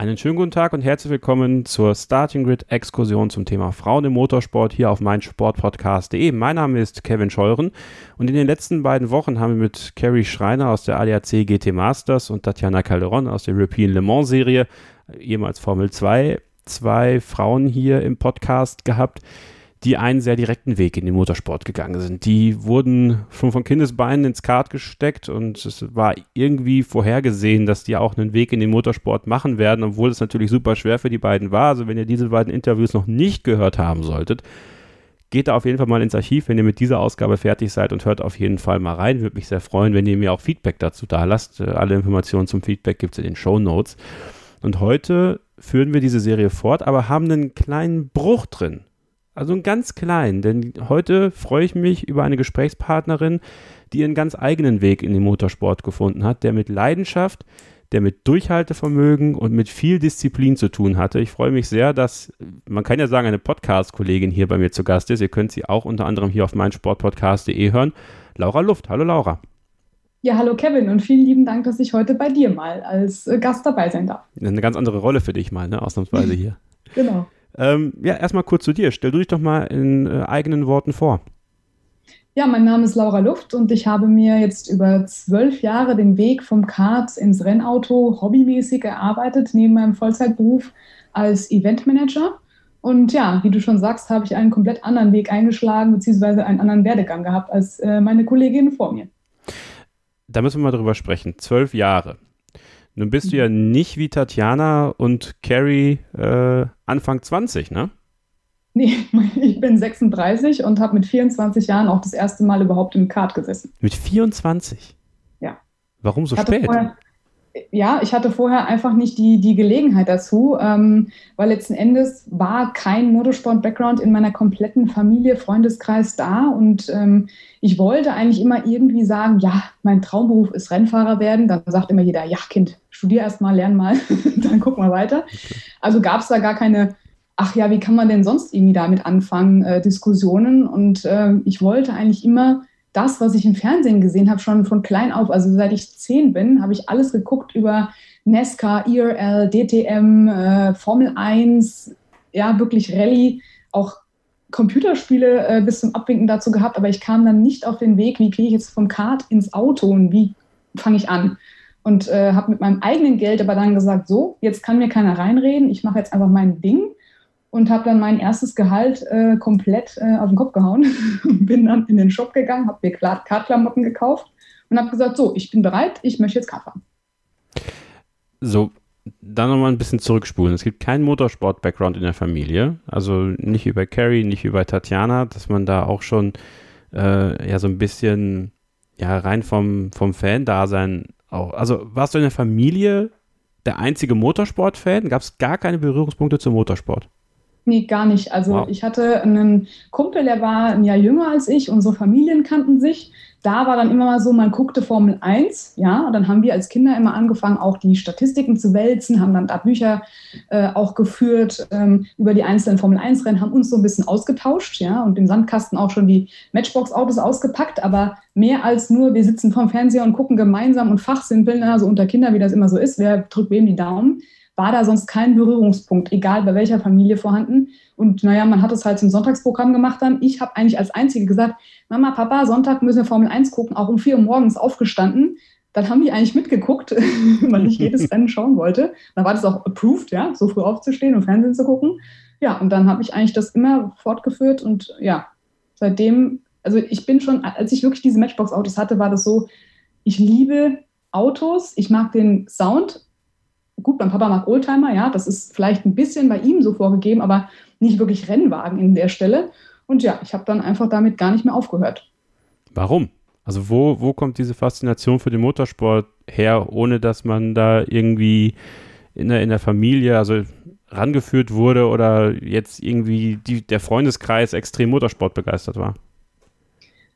Einen schönen guten Tag und herzlich willkommen zur Starting Grid Exkursion zum Thema Frauen im Motorsport hier auf meinsportpodcast.de. Mein Name ist Kevin Scheuren und in den letzten beiden Wochen haben wir mit Carrie Schreiner aus der ADAC GT Masters und Tatjana Calderon aus der European Le Mans Serie, ehemals Formel 2, zwei Frauen hier im Podcast gehabt, die einen sehr direkten Weg in den Motorsport gegangen sind. Die wurden schon von Kindesbeinen ins Kart gesteckt und es war irgendwie vorhergesehen, dass die auch einen Weg in den Motorsport machen werden, obwohl es natürlich super schwer für die beiden war. Also wenn ihr diese beiden Interviews noch nicht gehört haben solltet, geht da auf jeden Fall mal ins Archiv, wenn ihr mit dieser Ausgabe fertig seid und hört auf jeden Fall mal rein. Würde mich sehr freuen, wenn ihr mir auch Feedback dazu da lasst. Alle Informationen zum Feedback gibt es in den Show Notes. Und heute führen wir diese Serie fort, aber haben einen kleinen Bruch drin. Also einen ganz kleinen, denn heute freue ich mich über eine Gesprächspartnerin, die ihren ganz eigenen Weg in den Motorsport gefunden hat, der mit Leidenschaft, der mit Durchhaltevermögen und mit viel Disziplin zu tun hatte. Ich freue mich sehr, dass, man kann ja sagen, eine Podcast-Kollegin hier bei mir zu Gast ist. Ihr könnt sie auch unter anderem hier auf meinsportpodcast.de hören. Laura Luft. Hallo Laura. Ja, hallo Kevin und vielen lieben Dank, dass ich heute bei dir mal als äh, Gast dabei sein darf. Eine ganz andere Rolle für dich mal, ne? ausnahmsweise hier. genau. Ähm, ja, erstmal kurz zu dir. Stell du dich doch mal in äh, eigenen Worten vor. Ja, mein Name ist Laura Luft und ich habe mir jetzt über zwölf Jahre den Weg vom Kart ins Rennauto hobbymäßig erarbeitet, neben meinem Vollzeitberuf als Eventmanager. Und ja, wie du schon sagst, habe ich einen komplett anderen Weg eingeschlagen, beziehungsweise einen anderen Werdegang gehabt als äh, meine Kollegin vor mir. Da müssen wir mal drüber sprechen. Zwölf Jahre. Nun bist du ja nicht wie Tatjana und Carrie äh, Anfang 20, ne? Nee, ich bin 36 und habe mit 24 Jahren auch das erste Mal überhaupt im Kart gesessen. Mit 24? Ja. Warum so spät? Vorher, ja, ich hatte vorher einfach nicht die, die Gelegenheit dazu, ähm, weil letzten Endes war kein Motorsport-Background in meiner kompletten Familie, Freundeskreis da und ähm, ich wollte eigentlich immer irgendwie sagen, ja, mein Traumberuf ist Rennfahrer werden. Dann sagt immer jeder, ja, Kind, studier erst mal, lern mal, dann guck mal weiter. Also gab es da gar keine, ach ja, wie kann man denn sonst irgendwie damit anfangen, äh, Diskussionen. Und äh, ich wollte eigentlich immer das, was ich im Fernsehen gesehen habe, schon von klein auf, also seit ich zehn bin, habe ich alles geguckt über NASCAR, IRL, DTM, äh, Formel 1, ja, wirklich Rallye, auch Computerspiele äh, bis zum Abwinken dazu gehabt, aber ich kam dann nicht auf den Weg, wie kriege ich jetzt vom Kart ins Auto und wie fange ich an? Und äh, habe mit meinem eigenen Geld aber dann gesagt, so, jetzt kann mir keiner reinreden, ich mache jetzt einfach mein Ding und habe dann mein erstes Gehalt äh, komplett äh, auf den Kopf gehauen bin dann in den Shop gegangen, habe mir Kartklamotten gekauft und habe gesagt, so, ich bin bereit, ich möchte jetzt Kart fahren. So, dann nochmal ein bisschen zurückspulen. Es gibt keinen Motorsport-Background in der Familie. Also nicht bei Carrie, nicht bei Tatjana, dass man da auch schon äh, ja so ein bisschen ja rein vom, vom Fan-Dasein auch. Also warst du in der Familie der einzige Motorsport-Fan? Gab es gar keine Berührungspunkte zum Motorsport? Nee, gar nicht. Also wow. ich hatte einen Kumpel, der war ein Jahr jünger als ich, unsere Familien kannten sich. Da war dann immer mal so, man guckte Formel 1, ja, und dann haben wir als Kinder immer angefangen, auch die Statistiken zu wälzen, haben dann da Bücher äh, auch geführt ähm, über die einzelnen Formel 1-Rennen, haben uns so ein bisschen ausgetauscht, ja, und im Sandkasten auch schon die Matchbox-Autos ausgepackt, aber mehr als nur, wir sitzen vorm Fernseher und gucken gemeinsam und fachsimpeln, also unter Kindern, wie das immer so ist, wer drückt wem die Daumen war da sonst kein Berührungspunkt, egal bei welcher Familie vorhanden. Und naja, man hat es halt zum Sonntagsprogramm gemacht dann. Ich habe eigentlich als Einzige gesagt, Mama, Papa, Sonntag müssen wir Formel 1 gucken, auch um 4 Uhr morgens aufgestanden. Dann haben die eigentlich mitgeguckt, weil ich jedes Rennen schauen wollte. Dann war das auch approved, ja, so früh aufzustehen und Fernsehen zu gucken. Ja, und dann habe ich eigentlich das immer fortgeführt und ja, seitdem, also ich bin schon, als ich wirklich diese Matchbox-Autos hatte, war das so, ich liebe Autos, ich mag den Sound, gut, mein Papa mag Oldtimer, ja, das ist vielleicht ein bisschen bei ihm so vorgegeben, aber nicht wirklich Rennwagen in der Stelle. Und ja, ich habe dann einfach damit gar nicht mehr aufgehört. Warum? Also wo, wo kommt diese Faszination für den Motorsport her, ohne dass man da irgendwie in der, in der Familie, also rangeführt wurde oder jetzt irgendwie die, der Freundeskreis extrem Motorsport begeistert war?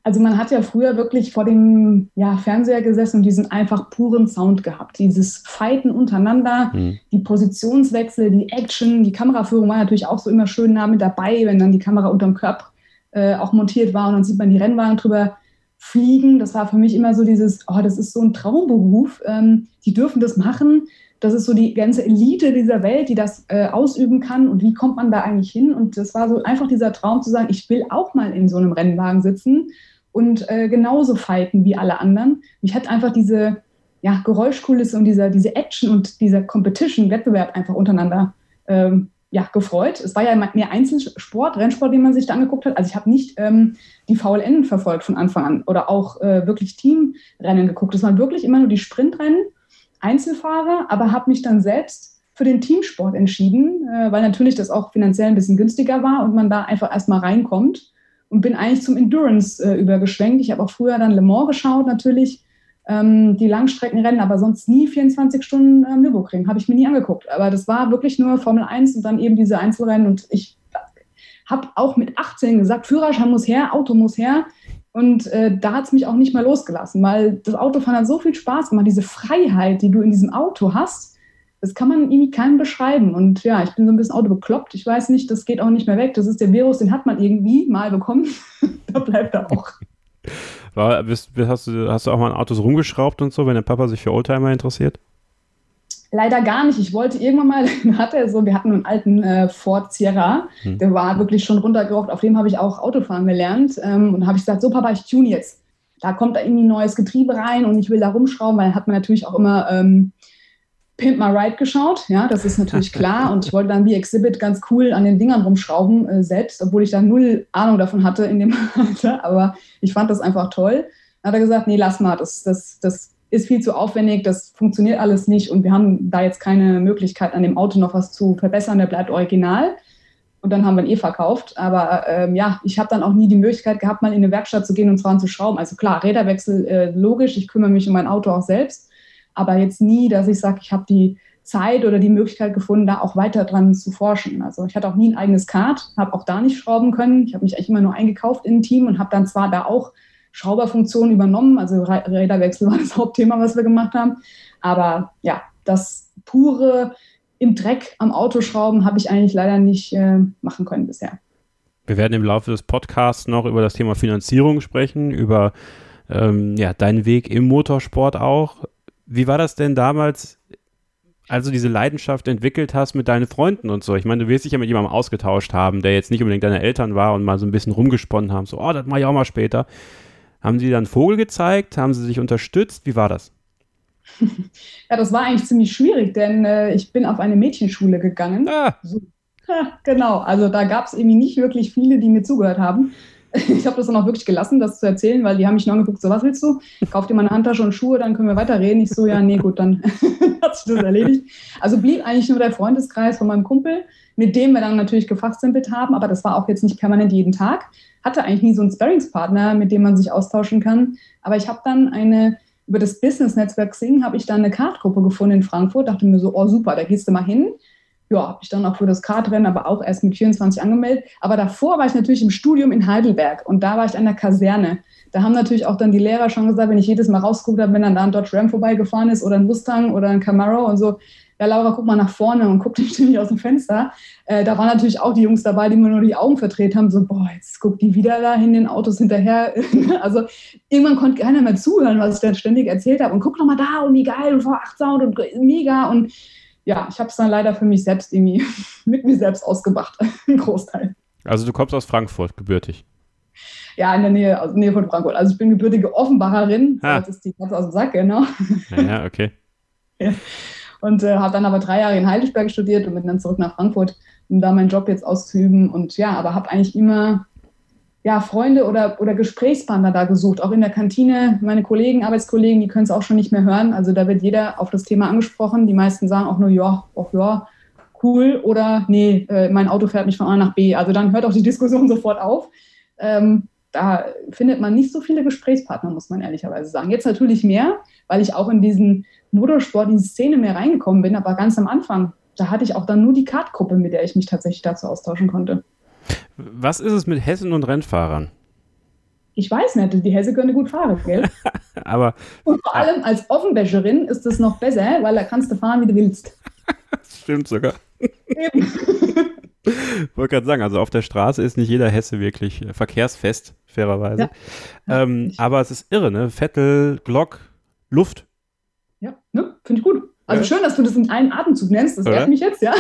Also man hat ja früher wirklich vor dem ja, Fernseher gesessen und diesen einfach puren Sound gehabt. Dieses Fighten untereinander, mhm. die Positionswechsel, die Action, die Kameraführung war natürlich auch so immer schön nah mit dabei, wenn dann die Kamera unterm Körper äh, auch montiert war und dann sieht man die Rennwagen drüber fliegen. Das war für mich immer so dieses, oh, das ist so ein Traumberuf. Ähm, die dürfen das machen. Das ist so die ganze Elite dieser Welt, die das äh, ausüben kann. Und wie kommt man da eigentlich hin? Und das war so einfach dieser Traum zu sagen, ich will auch mal in so einem Rennwagen sitzen und äh, genauso fighten wie alle anderen. Mich hat einfach diese ja, Geräuschkulisse und dieser, diese Action und dieser Competition-Wettbewerb einfach untereinander ähm, ja, gefreut. Es war ja mehr Einzelsport, Rennsport, den man sich da angeguckt hat. Also ich habe nicht ähm, die VLN verfolgt von Anfang an oder auch äh, wirklich Teamrennen geguckt. Es waren wirklich immer nur die Sprintrennen, Einzelfahrer, aber habe mich dann selbst für den Teamsport entschieden, äh, weil natürlich das auch finanziell ein bisschen günstiger war und man da einfach erstmal reinkommt und bin eigentlich zum Endurance äh, übergeschwenkt. Ich habe auch früher dann Le Mans geschaut, natürlich, ähm, die Langstreckenrennen, aber sonst nie 24 Stunden ähm, Nürburgring. Habe ich mir nie angeguckt. Aber das war wirklich nur Formel 1 und dann eben diese Einzelrennen. Und ich habe auch mit 18 gesagt, Führerschein muss her, Auto muss her. Und äh, da hat es mich auch nicht mehr losgelassen, weil das Autofahren hat so viel Spaß gemacht, diese Freiheit, die du in diesem Auto hast das kann man irgendwie keinem beschreiben. Und ja, ich bin so ein bisschen autobekloppt. Ich weiß nicht, das geht auch nicht mehr weg. Das ist der Virus, den hat man irgendwie mal bekommen. da bleibt er auch. War, bist, hast, du, hast du auch mal an Autos rumgeschraubt und so, wenn der Papa sich für Oldtimer interessiert? Leider gar nicht. Ich wollte irgendwann mal, hatte er so, wir hatten einen alten äh, Ford Sierra, hm. der war wirklich schon runtergerockt. Auf dem habe ich auch Autofahren gelernt. Ähm, und habe ich gesagt, so Papa, ich tune jetzt. Da kommt da irgendwie ein neues Getriebe rein und ich will da rumschrauben, weil hat man natürlich auch immer ähm, Pimp My Ride geschaut, ja, das ist natürlich klar. Und ich wollte dann wie Exhibit ganz cool an den Dingern rumschrauben äh, selbst, obwohl ich da null Ahnung davon hatte in dem Alter. Aber ich fand das einfach toll. Dann hat er gesagt, nee, lass mal, das, das, das ist viel zu aufwendig, das funktioniert alles nicht und wir haben da jetzt keine Möglichkeit, an dem Auto noch was zu verbessern, der bleibt original. Und dann haben wir ihn eh verkauft. Aber ähm, ja, ich habe dann auch nie die Möglichkeit gehabt, mal in eine Werkstatt zu gehen und dran zu schrauben. Also klar, Räderwechsel äh, logisch, ich kümmere mich um mein Auto auch selbst aber jetzt nie, dass ich sage, ich habe die Zeit oder die Möglichkeit gefunden, da auch weiter dran zu forschen. Also ich hatte auch nie ein eigenes Kart, habe auch da nicht schrauben können. Ich habe mich eigentlich immer nur eingekauft in ein Team und habe dann zwar da auch Schrauberfunktionen übernommen, also Räderwechsel war das Hauptthema, was wir gemacht haben. Aber ja, das pure im Dreck am Auto schrauben habe ich eigentlich leider nicht äh, machen können bisher. Wir werden im Laufe des Podcasts noch über das Thema Finanzierung sprechen, über ähm, ja, deinen Weg im Motorsport auch. Wie war das denn damals, als du diese Leidenschaft entwickelt hast mit deinen Freunden und so? Ich meine, du wirst dich ja mit jemandem ausgetauscht haben, der jetzt nicht unbedingt deine Eltern war und mal so ein bisschen rumgesponnen haben, so, oh, das mache ich auch mal später. Haben sie dann Vogel gezeigt? Haben sie sich unterstützt? Wie war das? Ja, das war eigentlich ziemlich schwierig, denn äh, ich bin auf eine Mädchenschule gegangen. Ah. So, ja, genau, also da gab es irgendwie nicht wirklich viele, die mir zugehört haben. ich habe das dann auch wirklich gelassen, das zu erzählen, weil die haben mich nur angeguckt, so was willst du? Kauf dir mal eine Handtasche und Schuhe, dann können wir weiterreden. Ich so, ja, nee, gut, dann hat sich das erledigt. Also blieb eigentlich nur der Freundeskreis von meinem Kumpel, mit dem wir dann natürlich gefachsimpelt haben, aber das war auch jetzt nicht permanent jeden Tag. Hatte eigentlich nie so einen Sparringspartner, mit dem man sich austauschen kann. Aber ich habe dann eine, über das Business-Netzwerk Sing, habe ich dann eine Kartgruppe gefunden in Frankfurt, dachte mir so, oh super, da gehst du mal hin ja, habe ich dann auch für das Kartrennen, aber auch erst mit 24 angemeldet. Aber davor war ich natürlich im Studium in Heidelberg und da war ich an der Kaserne. Da haben natürlich auch dann die Lehrer schon gesagt, wenn ich jedes Mal rausgucke, wenn dann da ein Dodge Ram vorbeigefahren ist oder ein Mustang oder ein Camaro und so, ja, Laura, guck mal nach vorne und guck dich ständig aus dem Fenster. Äh, da waren natürlich auch die Jungs dabei, die mir nur die Augen verdreht haben, so, boah, jetzt guckt die wieder da in den Autos hinterher. also irgendwann konnte keiner mehr zuhören, was ich dann ständig erzählt habe. Und guck doch mal da und wie geil und V8 Sound und mega und ja, ich habe es dann leider für mich selbst irgendwie mit mir selbst ausgemacht, ein Großteil. Also du kommst aus Frankfurt, gebürtig. Ja, in der Nähe, also Nähe von Frankfurt. Also ich bin gebürtige Offenbacherin. Ha. Das ist die Katze aus dem Sack, genau. Ja, okay. ja. Und äh, habe dann aber drei Jahre in Heidelberg studiert und bin dann zurück nach Frankfurt, um da meinen Job jetzt auszuüben. Und ja, aber habe eigentlich immer ja, Freunde oder, oder Gesprächspartner da gesucht, auch in der Kantine. Meine Kollegen, Arbeitskollegen, die können es auch schon nicht mehr hören. Also da wird jeder auf das Thema angesprochen. Die meisten sagen auch nur, ja, auch ja, cool oder nee, äh, mein Auto fährt mich von A nach B. Also dann hört auch die Diskussion sofort auf. Ähm, da findet man nicht so viele Gesprächspartner, muss man ehrlicherweise sagen. Jetzt natürlich mehr, weil ich auch in diesen Motorsport, in die Szene mehr reingekommen bin, aber ganz am Anfang, da hatte ich auch dann nur die Kartgruppe, mit der ich mich tatsächlich dazu austauschen konnte. Was ist es mit Hessen und Rennfahrern? Ich weiß nicht, die Hesse können gut fahren, gell? aber. Und vor allem als Offenwäscherin ist das noch besser, weil da kannst du fahren, wie du willst. das stimmt sogar. Eben. Wollte gerade sagen, also auf der Straße ist nicht jeder Hesse wirklich äh, verkehrsfest, fairerweise. Ja. Ähm, aber es ist irre, ne? Vettel, Glock, Luft. Ja, ne? Finde ich gut. Also ja. schön, dass du das in einen Atemzug nennst, das ehrt mich jetzt, ja.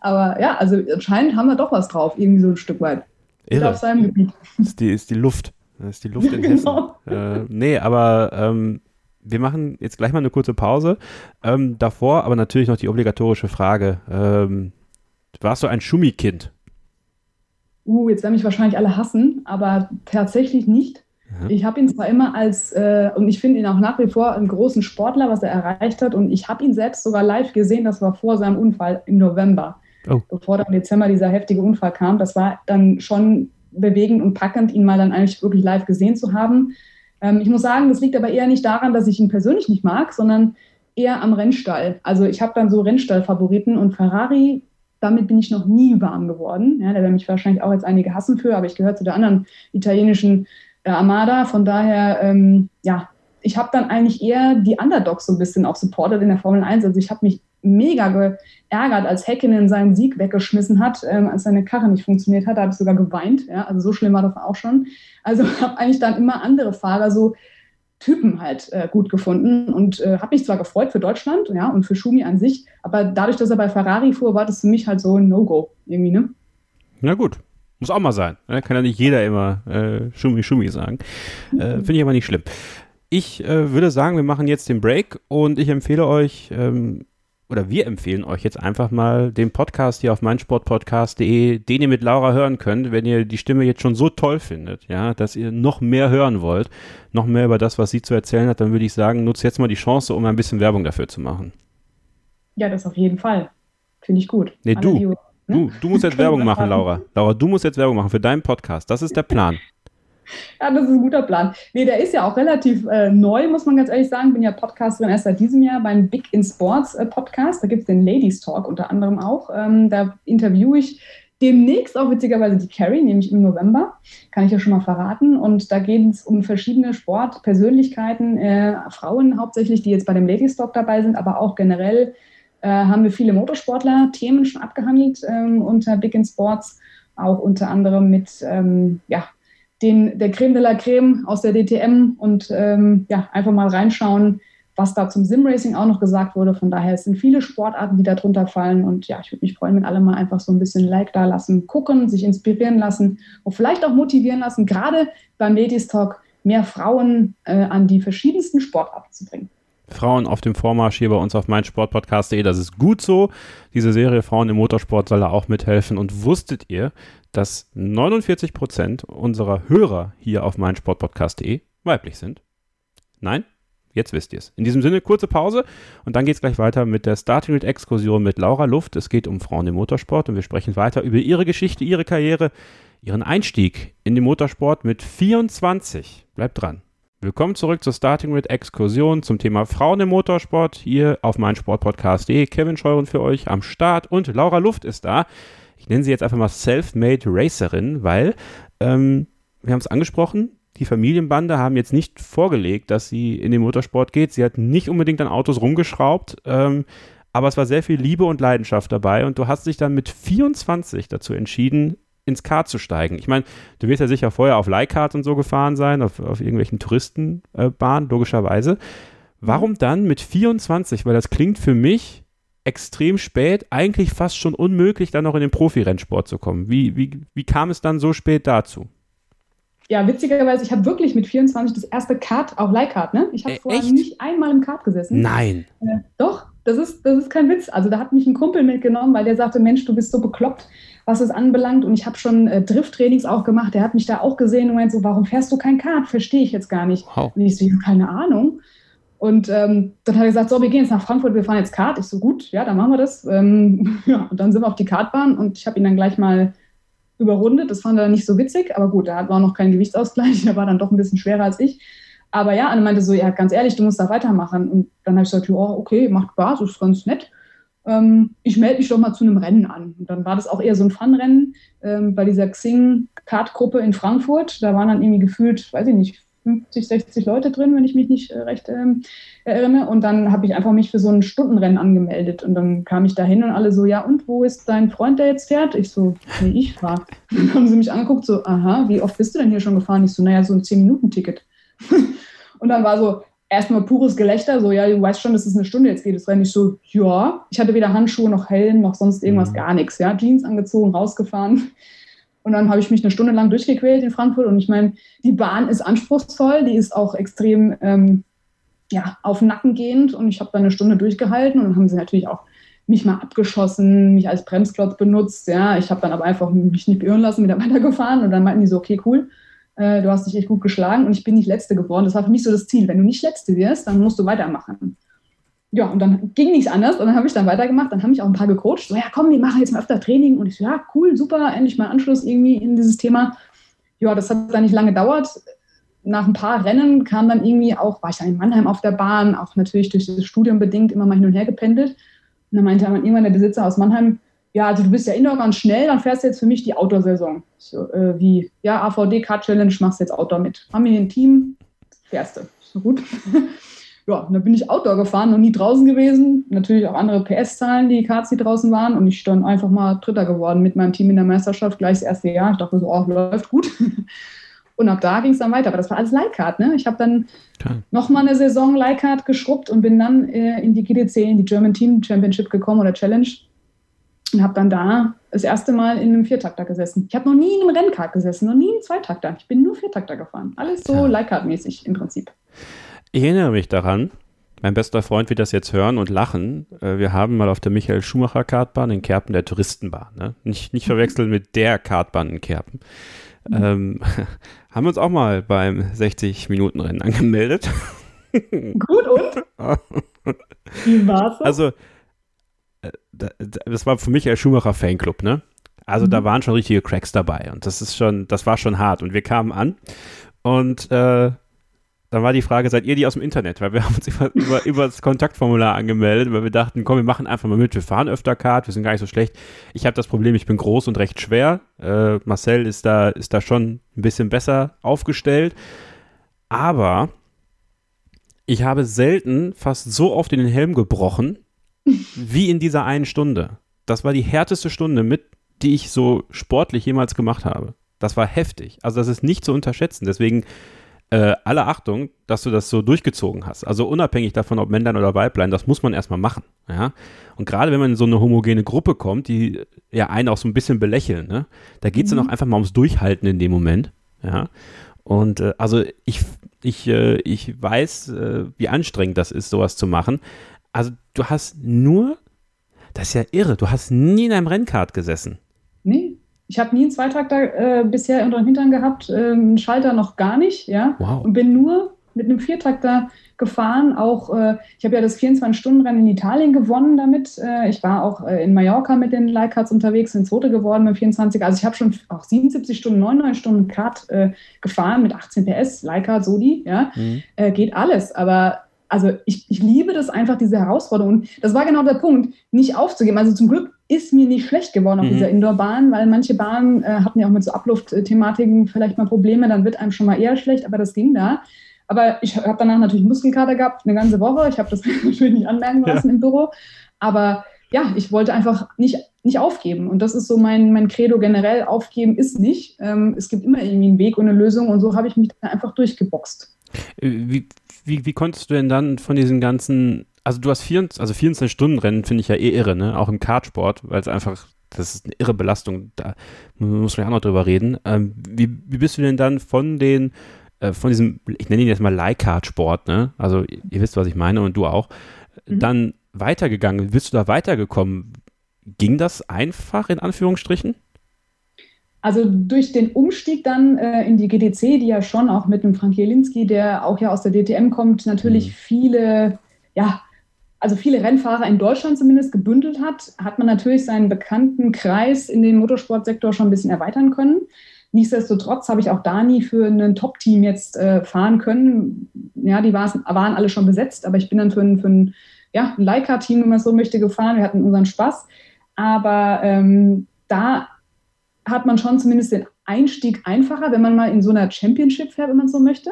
Aber ja, also anscheinend haben wir doch was drauf, irgendwie so ein Stück weit. Irre. Auf seinem Gebiet. Ist die, ist die Luft. Das ist die Luft in genau. Hessen. Äh, nee, aber ähm, wir machen jetzt gleich mal eine kurze Pause. Ähm, davor aber natürlich noch die obligatorische Frage. Ähm, warst du ein Schummi-Kind? Uh, jetzt werden mich wahrscheinlich alle hassen, aber tatsächlich nicht. Ich habe ihn zwar immer als, äh, und ich finde ihn auch nach wie vor einen großen Sportler, was er erreicht hat. Und ich habe ihn selbst sogar live gesehen, das war vor seinem Unfall im November. Oh. Bevor dann im Dezember dieser heftige Unfall kam. Das war dann schon bewegend und packend, ihn mal dann eigentlich wirklich live gesehen zu haben. Ähm, ich muss sagen, das liegt aber eher nicht daran, dass ich ihn persönlich nicht mag, sondern eher am Rennstall. Also ich habe dann so Rennstall-Favoriten und Ferrari, damit bin ich noch nie warm geworden. Ja, da werden mich wahrscheinlich auch jetzt einige hassen für, aber ich gehöre zu der anderen italienischen Armada. Von daher, ähm, ja, ich habe dann eigentlich eher die Underdogs so ein bisschen auch supportet in der Formel 1. Also ich habe mich mega geärgert, als Häkkinen seinen Sieg weggeschmissen hat, ähm, als seine Karre nicht funktioniert hat. Da habe ich sogar geweint. Ja? Also so schlimm war das auch schon. Also habe eigentlich dann immer andere Fahrer so Typen halt äh, gut gefunden und äh, habe mich zwar gefreut für Deutschland ja, und für Schumi an sich, aber dadurch, dass er bei Ferrari fuhr, war das für mich halt so ein No-Go irgendwie, ne? Na gut, muss auch mal sein. Ne? Kann ja nicht jeder immer äh, Schumi Schumi sagen. Äh, Finde ich aber nicht schlimm. Ich äh, würde sagen, wir machen jetzt den Break und ich empfehle euch, ähm, oder wir empfehlen euch jetzt einfach mal den Podcast hier auf meinsportpodcast.de, den ihr mit Laura hören könnt, wenn ihr die Stimme jetzt schon so toll findet, ja, dass ihr noch mehr hören wollt, noch mehr über das, was sie zu erzählen hat, dann würde ich sagen, nutzt jetzt mal die Chance, um ein bisschen Werbung dafür zu machen. Ja, das auf jeden Fall. Finde ich gut. Nee, du. Ne? Du, du musst jetzt Werbung machen, Laura. Laura, du musst jetzt Werbung machen für deinen Podcast. Das ist der Plan. Ja, das ist ein guter Plan. Nee, der ist ja auch relativ äh, neu, muss man ganz ehrlich sagen. Bin ja Podcasterin erst seit diesem Jahr beim Big in Sports äh, Podcast. Da gibt es den Ladies Talk unter anderem auch. Ähm, da interviewe ich demnächst auch witzigerweise die Carrie, nämlich im November. Kann ich ja schon mal verraten. Und da geht es um verschiedene Sportpersönlichkeiten, äh, Frauen hauptsächlich, die jetzt bei dem Ladies Talk dabei sind, aber auch generell haben wir viele Motorsportler-Themen schon abgehandelt ähm, unter Big in Sports auch unter anderem mit ähm, ja, den, der Creme de la Creme aus der DTM und ähm, ja, einfach mal reinschauen, was da zum Simracing auch noch gesagt wurde. Von daher sind viele Sportarten, die da drunter fallen. Und ja, ich würde mich freuen, wenn alle mal einfach so ein bisschen Like da lassen, gucken, sich inspirieren lassen und vielleicht auch motivieren lassen, gerade beim Ladies Talk mehr Frauen äh, an die verschiedensten Sportarten zu bringen. Frauen auf dem Vormarsch hier bei uns auf meinsportpodcast.de. Das ist gut so. Diese Serie Frauen im Motorsport soll da auch mithelfen. Und wusstet ihr, dass 49 Prozent unserer Hörer hier auf meinsportpodcast.de weiblich sind? Nein? Jetzt wisst ihr es. In diesem Sinne, kurze Pause und dann geht es gleich weiter mit der Starting Grid Exkursion mit Laura Luft. Es geht um Frauen im Motorsport und wir sprechen weiter über ihre Geschichte, ihre Karriere, ihren Einstieg in den Motorsport mit 24. Bleibt dran. Willkommen zurück zur Starting Grid Exkursion zum Thema Frauen im Motorsport hier auf meinsportpodcast.de. Kevin Scheuren für euch am Start und Laura Luft ist da. Ich nenne sie jetzt einfach mal Self-Made Racerin, weil ähm, wir haben es angesprochen, die Familienbande haben jetzt nicht vorgelegt, dass sie in den Motorsport geht. Sie hat nicht unbedingt an Autos rumgeschraubt, ähm, aber es war sehr viel Liebe und Leidenschaft dabei und du hast dich dann mit 24 dazu entschieden, ins Kart zu steigen. Ich meine, du wirst ja sicher vorher auf Leihkart und so gefahren sein, auf, auf irgendwelchen Touristenbahnen, äh, logischerweise. Warum dann mit 24? Weil das klingt für mich extrem spät, eigentlich fast schon unmöglich, dann noch in den Profirennsport zu kommen. Wie, wie, wie kam es dann so spät dazu? Ja, witzigerweise, ich habe wirklich mit 24 das erste Kart, auch Leihkart, ne? Ich habe äh, vorher nicht einmal im Kart gesessen. Nein. Äh, doch, das ist, das ist kein Witz. Also da hat mich ein Kumpel mitgenommen, weil der sagte, Mensch, du bist so bekloppt, was es anbelangt. Und ich habe schon äh, Drifttrainings auch gemacht. Der hat mich da auch gesehen und meint so, warum fährst du kein Kart? Verstehe ich jetzt gar nicht. Wow. Und ich so, keine Ahnung. Und ähm, dann hat er gesagt, so, wir gehen jetzt nach Frankfurt, wir fahren jetzt Kart. Ich so, gut, ja, dann machen wir das. Ähm, ja, und dann sind wir auf die Kartbahn und ich habe ihn dann gleich mal überrundet. Das fand er nicht so witzig, aber gut, da war noch kein Gewichtsausgleich, der war dann doch ein bisschen schwerer als ich. Aber ja, Anne meinte so, ja, ganz ehrlich, du musst da weitermachen. Und dann habe ich gesagt, ja, okay, macht Spaß, ist ganz nett. ähm, ich melde mich doch mal zu einem Rennen an. Und dann war das auch eher so ein Fun-Rennen ähm, bei dieser Xing-Kart-Gruppe in Frankfurt. Da waren dann irgendwie gefühlt, weiß ich nicht, 50, 60 Leute drin, wenn ich mich nicht äh, recht ähm, erinnere. Und dann habe ich einfach mich für so ein Stundenrennen angemeldet. Und dann kam ich da hin und alle so, ja, und wo ist dein Freund, der jetzt fährt? Ich so, nee, ich fahre. Dann haben sie mich angeguckt, so, aha, wie oft bist du denn hier schon gefahren? Ich so, naja, so ein 10-Minuten-Ticket. Und dann war so, erstmal pures Gelächter, so, ja, du weißt schon, das ist eine Stunde, jetzt geht es rein. Ich so, ja, ich hatte weder Handschuhe noch Helm noch sonst irgendwas, mhm. gar nichts, ja, Jeans angezogen, rausgefahren. Und dann habe ich mich eine Stunde lang durchgequält in Frankfurt. Und ich meine, die Bahn ist anspruchsvoll, die ist auch extrem ähm, ja, auf den Nacken gehend. Und ich habe dann eine Stunde durchgehalten und dann haben sie natürlich auch mich mal abgeschossen, mich als Bremsklotz benutzt. Ja, ich habe dann aber einfach mich nicht beirren lassen, wieder weitergefahren. Und dann meinten die so, okay, cool, äh, du hast dich echt gut geschlagen und ich bin nicht Letzte geworden. Das war für mich so das Ziel. Wenn du nicht Letzte wirst, dann musst du weitermachen ja, und dann ging nichts anders und dann habe ich dann weitergemacht. Dann haben mich auch ein paar gecoacht. So, ja, komm, wir machen jetzt mal öfter Training. Und ich so, ja, cool, super, endlich mal Anschluss irgendwie in dieses Thema. Ja, das hat dann nicht lange gedauert. Nach ein paar Rennen kam dann irgendwie auch, war ich dann in Mannheim auf der Bahn, auch natürlich durch das Studium bedingt immer mal hin und her gependelt. Und dann meinte dann irgendwann der Besitzer aus Mannheim, ja, also du bist ja Indoor ganz schnell, dann fährst du jetzt für mich die Outdoor-Saison. So, äh, wie, ja, AVD Card Challenge, machst jetzt Outdoor mit. Haben wir hier ein Team, fährst du. So gut. ja, und dann bin ich Outdoor gefahren, noch nie draußen gewesen. Natürlich auch andere PS-Zahlen, die Karts, die draußen waren. Und ich dann einfach mal Dritter geworden mit meinem Team in der Meisterschaft, gleich das erste Jahr. Ich dachte so, oh, läuft gut. Und ab da ging es dann weiter. Aber das war alles Leihcard. Ne? Ich habe dann okay. nochmal eine Saison Leihcard geschrubbt und bin dann äh, in die GDC, in die German Team Championship gekommen oder Challenge. Und habe dann da das erste Mal in einem Viertakter gesessen. Ich habe noch nie in einem Rennkart gesessen, noch nie in einem Zweitakter. Ich bin nur Viertakter gefahren. Alles so ja. Leihcard-mäßig im Prinzip. Ich erinnere mich daran, mein bester Freund wird das jetzt hören und lachen. Äh, wir haben mal auf der Michael Schumacher Kartbahn in Kerpen der Touristenbahn, ne? nicht, nicht verwechseln mit der Kartbahn in Kerpen, mhm. ähm, haben uns auch mal beim 60-Minuten-Rennen angemeldet. Gut und? Wie war's? Also, das war für mich ein Schumacher Fanclub, ne? Also mhm. da waren schon richtige Cracks dabei und das ist schon, das war schon hart. Und wir kamen an und äh, dann war die Frage, seid ihr die aus dem Internet? Weil wir haben uns über, über, über das Kontaktformular angemeldet, weil wir dachten, komm, wir machen einfach mal mit, wir fahren öfter Kart, wir sind gar nicht so schlecht. Ich habe das Problem, ich bin groß und recht schwer. Äh, Marcel ist da, ist da schon ein bisschen besser aufgestellt. Aber ich habe selten fast so oft in den Helm gebrochen, wie in dieser einen Stunde. Das war die härteste Stunde mit, die ich so sportlich jemals gemacht habe. Das war heftig. Also das ist nicht zu unterschätzen. Deswegen äh, alle Achtung, dass du das so durchgezogen hast. Also unabhängig davon, ob Männlein oder Weiblein, das muss man erstmal machen. Ja? Und gerade wenn man in so eine homogene Gruppe kommt, die ja einen auch so ein bisschen belächeln, ne? da geht es mhm. dann auch einfach mal ums Durchhalten in dem Moment. Ja. Und äh, also ich, ich, äh, ich weiß, äh, wie anstrengend das ist, sowas zu machen. Also du hast nur, das ist ja irre, du hast nie in einem Rennkart gesessen. Nee. Ich habe nie einen Zweitakter äh, bisher unter den Hintern gehabt, äh, einen Schalter noch gar nicht, ja. Wow. Und bin nur mit einem Viertakter gefahren. Auch äh, ich habe ja das 24-Stunden-Rennen in Italien gewonnen damit. Äh, ich war auch äh, in Mallorca mit den Leihkarts unterwegs, bin Zweite geworden mit 24. Also ich habe schon auch 77 Stunden, 99 Stunden Kart äh, gefahren mit 18 PS, Leihkart, Sodi, ja. Mhm. geht alles. Aber also ich, ich liebe das einfach, diese Herausforderung. Und das war genau der Punkt, nicht aufzugeben. Also zum Glück ist mir nicht schlecht geworden auf mhm. dieser Indoor-Bahn, weil manche Bahnen äh, hatten ja auch mit so Abluftthematiken vielleicht mal Probleme, dann wird einem schon mal eher schlecht, aber das ging da. Aber ich habe danach natürlich Muskelkater gehabt, eine ganze Woche. Ich habe das natürlich nicht anmerken lassen ja. im Büro. Aber ja, ich wollte einfach nicht, nicht aufgeben. Und das ist so mein, mein Credo generell. Aufgeben ist nicht. Ähm, es gibt immer irgendwie einen Weg und eine Lösung. Und so habe ich mich dann einfach durchgeboxt. Äh, wie, wie, wie konntest du denn dann von diesen ganzen also du hast 24, also 24 Stunden Rennen finde ich ja eh irre, ne? Auch im Kartsport, weil es einfach, das ist eine irre Belastung. Da muss man ja auch noch drüber reden. Ähm, wie, wie bist du denn dann von den, äh, von diesem, ich nenne ihn jetzt mal Leihkartsport, ne? Also ihr wisst, was ich meine und du auch, mhm. dann weitergegangen? Bist du da weitergekommen? Ging das einfach in Anführungsstrichen? Also durch den Umstieg dann äh, in die GDC, die ja schon auch mit dem Frank Jelinski, der auch ja aus der DTM kommt, natürlich mhm. viele, ja, also viele Rennfahrer in Deutschland zumindest gebündelt hat, hat man natürlich seinen bekannten Kreis in den Motorsportsektor schon ein bisschen erweitern können. Nichtsdestotrotz habe ich auch da nie für ein Top-Team jetzt äh, fahren können. Ja, die waren alle schon besetzt, aber ich bin dann für ein, für ein ja, ein Leica-Team, wenn man so möchte, gefahren. Wir hatten unseren Spaß. Aber ähm, da hat man schon zumindest den Einstieg einfacher, wenn man mal in so einer Championship fährt, wenn man so möchte.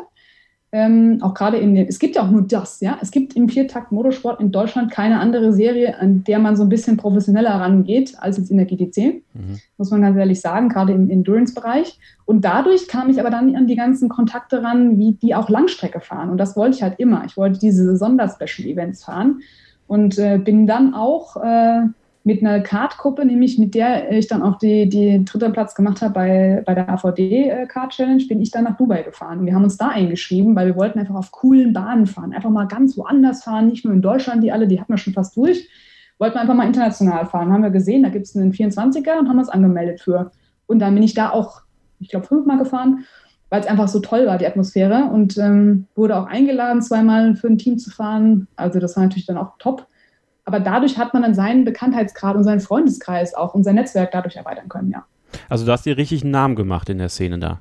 Ähm, auch gerade in den, es gibt ja auch nur das, ja. Es gibt im Viertakt Motorsport in Deutschland keine andere Serie, an der man so ein bisschen professioneller rangeht als jetzt in der GT10. Mhm. Muss man ganz ehrlich sagen, gerade im Endurance-Bereich. Und dadurch kam ich aber dann an die ganzen Kontakte ran, wie die auch Langstrecke fahren. Und das wollte ich halt immer. Ich wollte diese Sonderspecial-Events fahren und äh, bin dann auch äh, mit einer Kartgruppe, nämlich mit der ich dann auch die, die dritte Platz gemacht habe bei, bei der AVD äh, bin ich dann nach Dubai gefahren. Wir haben uns da eingeschrieben, weil wir wollten einfach auf coolen Bahnen fahren, einfach mal ganz woanders fahren, nicht nur in Deutschland, die alle, die hatten wir schon fast durch. Wollten wir einfach mal international fahren. Haben wir gesehen, da gibt es einen 24er und haben uns angemeldet für. Und dann bin ich da auch, ich glaube, fünfmal gefahren, weil es einfach so toll war, die Atmosphäre. Und ähm, wurde auch eingeladen, zweimal für ein Team zu fahren. Also das war natürlich dann auch top. Aber dadurch hat man dann seinen Bekanntheitsgrad und seinen Freundeskreis auch und sein Netzwerk dadurch erweitern können, ja. Also du hast dir richtig einen Namen gemacht in der Szene da.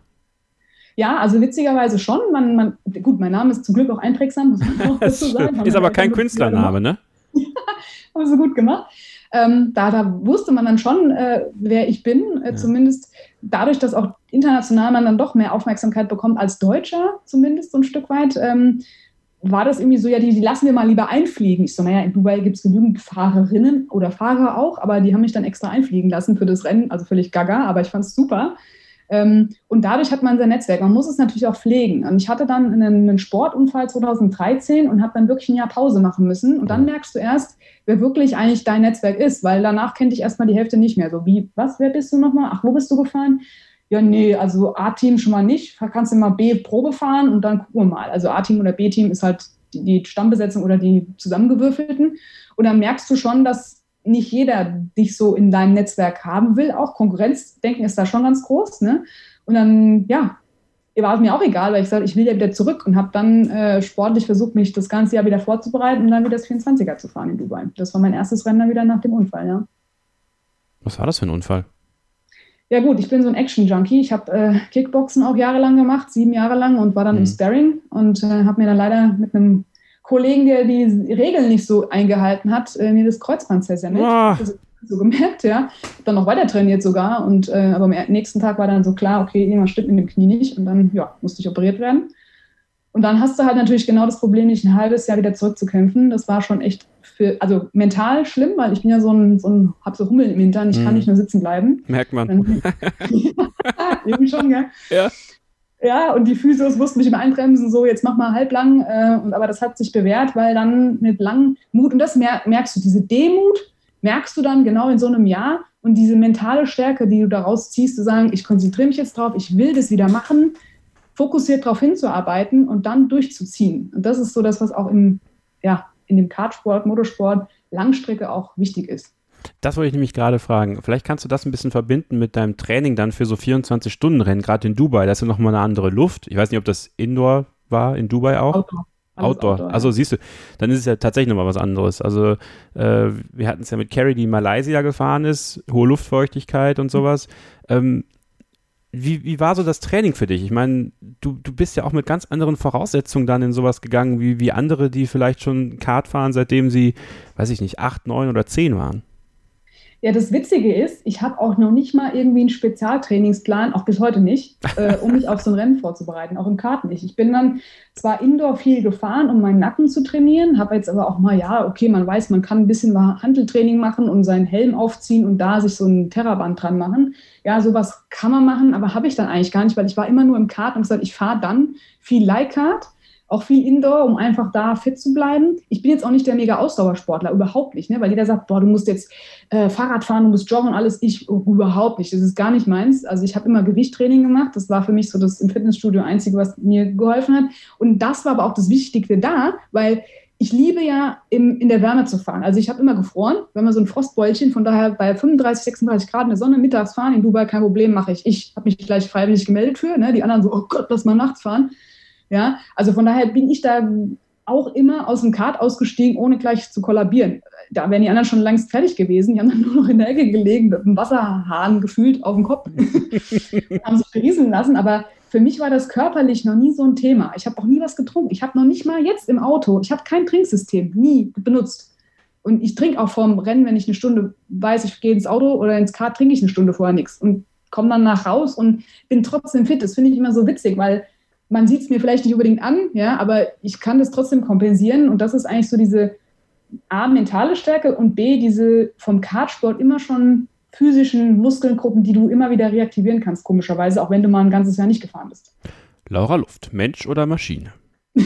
Ja, also witzigerweise schon. Man, man, gut, mein Name ist zum Glück auch einprägsam, muss man auch dazu sagen. ist aber kein Künstlername, ne? Haben sie gut gemacht. Ähm, da, da, wusste man dann schon, äh, wer ich bin. Äh, ja. Zumindest dadurch, dass auch international man dann doch mehr Aufmerksamkeit bekommt als Deutscher, zumindest so ein Stück weit. Ähm, war das irgendwie so, ja, die, die lassen wir mal lieber einfliegen. Ich so, naja, in Dubai gibt es genügend Fahrerinnen oder Fahrer auch, aber die haben mich dann extra einfliegen lassen für das Rennen, also völlig gaga, aber ich fand es super. Ähm, und dadurch hat man sein Netzwerk. Man muss es natürlich auch pflegen. Und ich hatte dann einen, einen Sportunfall 2013 und habe dann wirklich ein Jahr Pause machen müssen. Und dann merkst du erst, wer wirklich eigentlich dein Netzwerk ist, weil danach kennt dich erstmal die Hälfte nicht mehr. So wie, was, wer bist du nochmal? Ach, wo bist du gefahren? Ja, nee, also A-Team schon mal nicht, kannst du mal B Probe fahren und dann gucken wir mal. Also A-Team oder B-Team ist halt die, die Stammbesetzung oder die zusammengewürfelten. Und dann merkst du schon, dass nicht jeder dich so in deinem Netzwerk haben will. Auch Konkurrenzdenken ist da schon ganz groß. Ne? Und dann, ja, war es mir auch egal, weil ich sagte, ich will ja wieder zurück und habe dann äh, sportlich versucht, mich das ganze Jahr wieder vorzubereiten und dann wieder das 24er zu fahren in Dubai. Das war mein erstes Rennen dann wieder nach dem Unfall, ja. Was war das für ein Unfall? Ja gut, ich bin so ein Action-Junkie. Ich habe äh, Kickboxen auch jahrelang gemacht, sieben Jahre lang und war dann mhm. im Sparring und äh, habe mir dann leider mit einem Kollegen, der die Regeln nicht so eingehalten hat, äh, mir das Kreuzband zersendet. Oh. So gemerkt, ja. Hab dann noch weiter trainiert sogar und äh, aber am nächsten Tag war dann so klar, okay, irgendwas stimmt mit dem Knie nicht und dann ja, musste ich operiert werden. Und dann hast du halt natürlich genau das Problem, nicht ein halbes Jahr wieder zurückzukämpfen. Das war schon echt für, also mental schlimm, weil ich bin ja so ein, so ein hab so Hummeln im Hintern, ich mm. kann mhm. nicht nur sitzen bleiben. Merkt man. Dann, irgendwie schon, gell? Ja. Ja, und die Physios mussten mich immer einbremsen, so jetzt mach mal halblang. Äh, und, aber das hat sich bewährt, weil dann mit langem Mut, und das mer merkst du, diese Demut merkst du dann genau in so einem Jahr und diese mentale Stärke, die du daraus ziehst, zu sagen, ich konzentriere mich jetzt drauf, ich will das wieder machen, fokussiert darauf hinzuarbeiten und dann durchzuziehen. Und das ist so das, was auch im, ja, in dem Kartsport, Motorsport, Langstrecke auch wichtig ist. Das wollte ich nämlich gerade fragen. Vielleicht kannst du das ein bisschen verbinden mit deinem Training dann für so 24-Stunden-Rennen, gerade in Dubai. Da ist ja nochmal eine andere Luft. Ich weiß nicht, ob das Indoor war, in Dubai auch. Outdoor. Outdoor. Outdoor. Also siehst du, dann ist es ja tatsächlich nochmal was anderes. Also äh, wir hatten es ja mit Carrie, die in Malaysia gefahren ist, hohe Luftfeuchtigkeit und sowas. Ähm, wie, wie war so das Training für dich? Ich meine, du, du bist ja auch mit ganz anderen Voraussetzungen dann in sowas gegangen, wie, wie andere, die vielleicht schon Kart fahren, seitdem sie, weiß ich nicht, acht, neun oder zehn waren. Ja, das Witzige ist, ich habe auch noch nicht mal irgendwie einen Spezialtrainingsplan, auch bis heute nicht, äh, um mich auf so ein Rennen vorzubereiten, auch im Kart nicht. Ich bin dann zwar indoor viel gefahren, um meinen Nacken zu trainieren, habe jetzt aber auch mal, ja, okay, man weiß, man kann ein bisschen Handeltraining machen und seinen Helm aufziehen und da sich so ein Terraband dran machen. Ja, sowas kann man machen, aber habe ich dann eigentlich gar nicht, weil ich war immer nur im Kart und gesagt, ich fahre dann viel Leihkart auch viel Indoor, um einfach da fit zu bleiben. Ich bin jetzt auch nicht der mega Ausdauersportler, überhaupt nicht, ne? weil jeder sagt, boah, du musst jetzt äh, Fahrrad fahren, du musst joggen und alles. Ich überhaupt nicht. Das ist gar nicht meins. Also ich habe immer Gewichttraining gemacht. Das war für mich so das im Fitnessstudio Einzige, was mir geholfen hat. Und das war aber auch das Wichtigste da, weil ich liebe ja im, in der Wärme zu fahren. Also ich habe immer gefroren, wenn man so ein Frostbeulchen, von daher bei 35, 36 Grad in der Sonne mittags fahren, in Dubai kein Problem, mache ich. Ich habe mich gleich freiwillig gemeldet für, ne? die anderen so, oh Gott, lass mal nachts fahren. Ja, also von daher bin ich da auch immer aus dem Kart ausgestiegen, ohne gleich zu kollabieren. Da wären die anderen schon längst fertig gewesen. Die haben dann nur noch in der Ecke gelegen, mit einem Wasserhahn gefühlt auf dem Kopf. haben sich berieseln lassen. Aber für mich war das körperlich noch nie so ein Thema. Ich habe auch nie was getrunken. Ich habe noch nicht mal jetzt im Auto, ich habe kein Trinksystem, nie benutzt. Und ich trinke auch vorm Rennen, wenn ich eine Stunde weiß, ich gehe ins Auto oder ins Kart, trinke ich eine Stunde vorher nichts und komme dann nach raus und bin trotzdem fit. Das finde ich immer so witzig, weil man sieht es mir vielleicht nicht unbedingt an, ja, aber ich kann das trotzdem kompensieren. Und das ist eigentlich so diese A, mentale Stärke und B, diese vom Kartsport immer schon physischen Muskelgruppen, die du immer wieder reaktivieren kannst, komischerweise, auch wenn du mal ein ganzes Jahr nicht gefahren bist. Laura Luft, Mensch oder Maschine?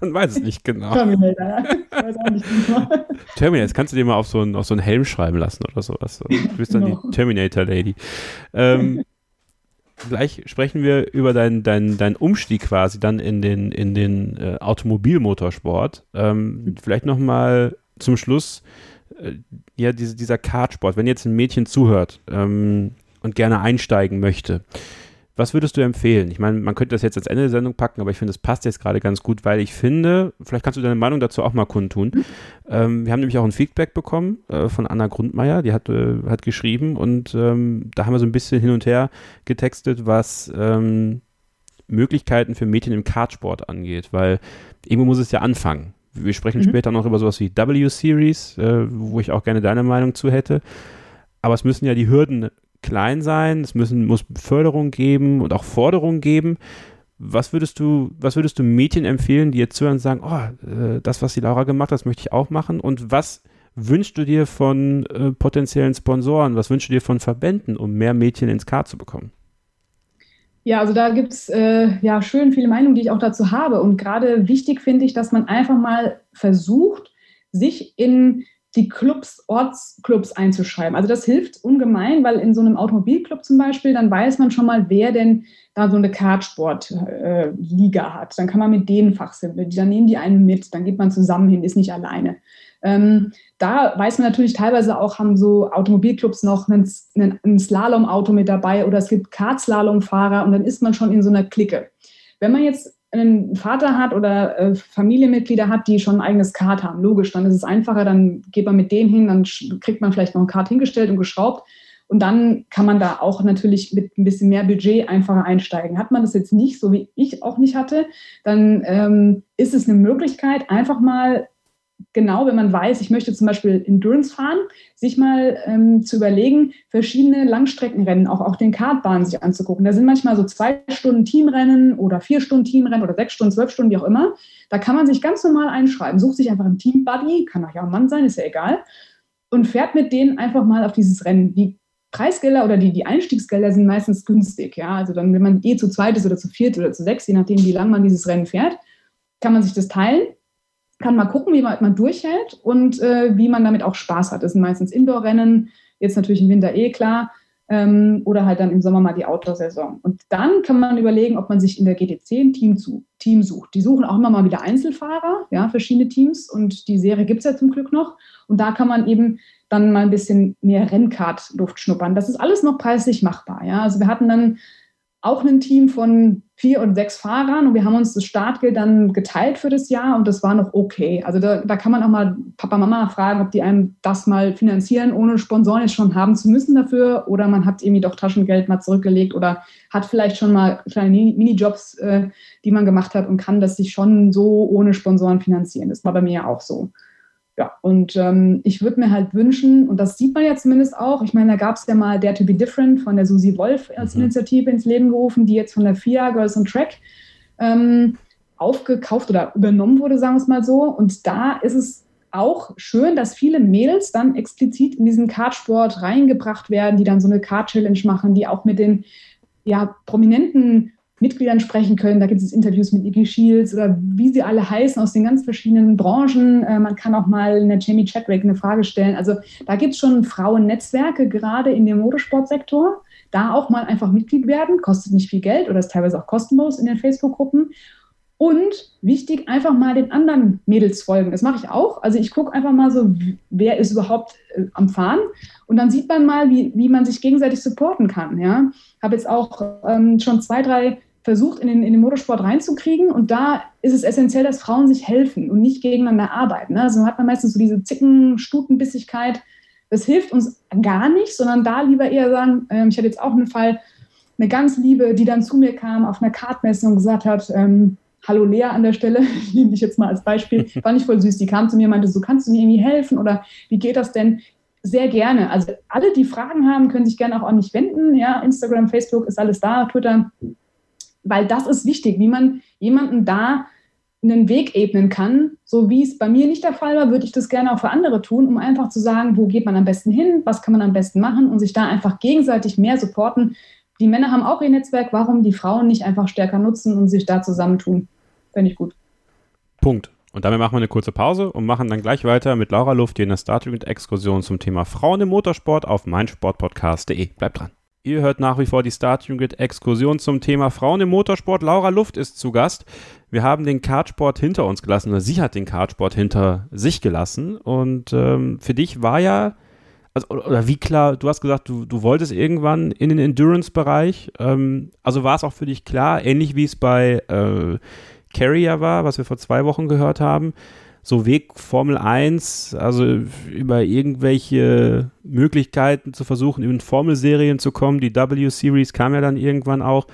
Man weiß es nicht genau. Terminator, ja. Ich weiß auch nicht genau. Terminator, das kannst du dir mal auf so einen, auf so einen Helm schreiben lassen oder sowas. Du bist dann no. die Terminator-Lady. Ähm, gleich sprechen wir über deinen dein, dein Umstieg quasi dann in den, in den äh, Automobilmotorsport. Ähm, vielleicht nochmal zum Schluss, äh, ja, diese, dieser Kartsport, wenn jetzt ein Mädchen zuhört ähm, und gerne einsteigen möchte, was würdest du empfehlen? Ich meine, man könnte das jetzt als Ende der Sendung packen, aber ich finde, es passt jetzt gerade ganz gut, weil ich finde, vielleicht kannst du deine Meinung dazu auch mal kundtun. Mhm. Ähm, wir haben nämlich auch ein Feedback bekommen äh, von Anna Grundmeier, die hat, äh, hat geschrieben und ähm, da haben wir so ein bisschen hin und her getextet, was ähm, Möglichkeiten für Mädchen im Kartsport angeht, weil irgendwo muss es ja anfangen. Wir sprechen mhm. später noch über sowas wie W-Series, äh, wo ich auch gerne deine Meinung zu hätte. Aber es müssen ja die Hürden klein sein, es müssen, muss Förderung geben und auch Forderungen geben. Was würdest du, was würdest du Mädchen empfehlen, die jetzt zuhören und sagen, oh, äh, das, was die Laura gemacht hat, das möchte ich auch machen? Und was wünschst du dir von äh, potenziellen Sponsoren? Was wünschst du dir von Verbänden, um mehr Mädchen ins Kart zu bekommen? Ja, also da gibt es äh, ja schön viele Meinungen, die ich auch dazu habe. Und gerade wichtig finde ich, dass man einfach mal versucht, sich in die Clubs, Ortsclubs einzuschreiben. Also das hilft ungemein, weil in so einem Automobilclub zum Beispiel, dann weiß man schon mal, wer denn da so eine Kartsportliga hat. Dann kann man mit denen fachsimpeln. Dann nehmen die einen mit, dann geht man zusammen hin, ist nicht alleine. Ähm, da weiß man natürlich teilweise auch, haben so Automobilclubs noch einen, einen, ein Slalom-Auto mit dabei oder es gibt Kartslalom-Fahrer und dann ist man schon in so einer Clique. Wenn man jetzt einen Vater hat oder äh, Familienmitglieder hat, die schon ein eigenes Kart haben, logisch, dann ist es einfacher, dann geht man mit denen hin, dann kriegt man vielleicht noch ein Kart hingestellt und geschraubt und dann kann man da auch natürlich mit ein bisschen mehr Budget einfacher einsteigen. Hat man das jetzt nicht, so wie ich auch nicht hatte, dann ähm, ist es eine Möglichkeit, einfach mal genau, wenn man weiß, ich möchte zum Beispiel Endurance fahren, sich mal ähm, zu überlegen, verschiedene Langstreckenrennen, auch, auch den Kartbahnen sich anzugucken. Da sind manchmal so zwei Stunden Teamrennen oder vier Stunden Teamrennen oder sechs Stunden, zwölf Stunden, wie auch immer. Da kann man sich ganz normal einschreiben, sucht sich einfach einen Teambuddy, kann auch ja ein Mann sein, ist ja egal, und fährt mit denen einfach mal auf dieses Rennen. Die Preisgelder oder die, die Einstiegsgelder sind meistens günstig. Ja? Also dann, wenn man eh zu zweit ist oder zu viert oder zu sechs, je nachdem, wie lange man dieses Rennen fährt, kann man sich das teilen kann mal gucken, wie man, man durchhält und äh, wie man damit auch Spaß hat. Das sind meistens Indoor-Rennen, jetzt natürlich im Winter eh klar, ähm, oder halt dann im Sommer mal die Outdoor-Saison. Und dann kann man überlegen, ob man sich in der GTC ein Team, zu, Team sucht. Die suchen auch immer mal wieder Einzelfahrer, ja, verschiedene Teams und die Serie gibt es ja zum Glück noch. Und da kann man eben dann mal ein bisschen mehr Rennkart-Luft schnuppern. Das ist alles noch preislich machbar. Ja? Also wir hatten dann auch ein Team von vier und sechs Fahrern und wir haben uns das Startgeld dann geteilt für das Jahr und das war noch okay. Also da, da kann man auch mal Papa, Mama fragen, ob die einem das mal finanzieren, ohne Sponsoren jetzt schon haben zu müssen dafür oder man hat irgendwie doch Taschengeld mal zurückgelegt oder hat vielleicht schon mal kleine Minijobs, äh, die man gemacht hat und kann das sich schon so ohne Sponsoren finanzieren. Das war bei mir ja auch so. Ja, und ähm, ich würde mir halt wünschen, und das sieht man ja zumindest auch, ich meine, da gab es ja mal Dare to be Different von der Susi Wolf als mhm. Initiative ins Leben gerufen, die jetzt von der FIA Girls on Track ähm, aufgekauft oder übernommen wurde, sagen wir es mal so. Und da ist es auch schön, dass viele Mädels dann explizit in diesen Kartsport reingebracht werden, die dann so eine Kart-Challenge machen, die auch mit den ja, prominenten Mitgliedern sprechen können. Da gibt es Interviews mit Iggy Shields oder wie sie alle heißen aus den ganz verschiedenen Branchen. Äh, man kann auch mal einer Jamie Chadwick eine Frage stellen. Also da gibt es schon Frauennetzwerke, gerade in dem Motorsportsektor. Da auch mal einfach Mitglied werden, kostet nicht viel Geld oder ist teilweise auch kostenlos in den Facebook-Gruppen. Und wichtig, einfach mal den anderen Mädels folgen. Das mache ich auch. Also ich gucke einfach mal so, wer ist überhaupt äh, am Fahren. Und dann sieht man mal, wie, wie man sich gegenseitig supporten kann. Ja? Habe jetzt auch ähm, schon zwei, drei versucht, in den, in den Motorsport reinzukriegen. Und da ist es essentiell, dass Frauen sich helfen und nicht gegeneinander arbeiten. Ne? Also hat man meistens so diese Zicken, Stutenbissigkeit. Das hilft uns gar nicht, sondern da lieber eher sagen, äh, ich hatte jetzt auch einen Fall, eine ganz liebe, die dann zu mir kam auf einer Kartmesse und gesagt hat, ähm, Hallo Lea an der Stelle, ich nehme dich jetzt mal als Beispiel, fand ich voll süß. Die kam zu mir und meinte, so kannst du mir irgendwie helfen oder wie geht das denn? Sehr gerne. Also alle, die Fragen haben, können sich gerne auch an mich wenden. Ja, Instagram, Facebook ist alles da, Twitter, weil das ist wichtig, wie man jemanden da einen Weg ebnen kann. So wie es bei mir nicht der Fall war, würde ich das gerne auch für andere tun, um einfach zu sagen, wo geht man am besten hin, was kann man am besten machen und sich da einfach gegenseitig mehr supporten. Die Männer haben auch ihr Netzwerk, warum die Frauen nicht einfach stärker nutzen und sich da zusammentun? Fände ich gut. Punkt. Und damit machen wir eine kurze Pause und machen dann gleich weiter mit Laura Luft hier in der Starting Exkursion zum Thema Frauen im Motorsport auf meinsportpodcast.de. Bleibt dran. Ihr hört nach wie vor die Start Unit Exkursion zum Thema Frauen im Motorsport. Laura Luft ist zu Gast. Wir haben den Kartsport hinter uns gelassen, oder sie hat den Kartsport hinter sich gelassen. Und ähm, für dich war ja, also, oder wie klar, du hast gesagt, du, du wolltest irgendwann in den Endurance-Bereich. Ähm, also war es auch für dich klar, ähnlich wie es bei äh, Carrier war, was wir vor zwei Wochen gehört haben, so Weg Formel 1, also über irgendwelche Möglichkeiten zu versuchen, in Formelserien zu kommen. Die W-Series kam ja dann irgendwann auch.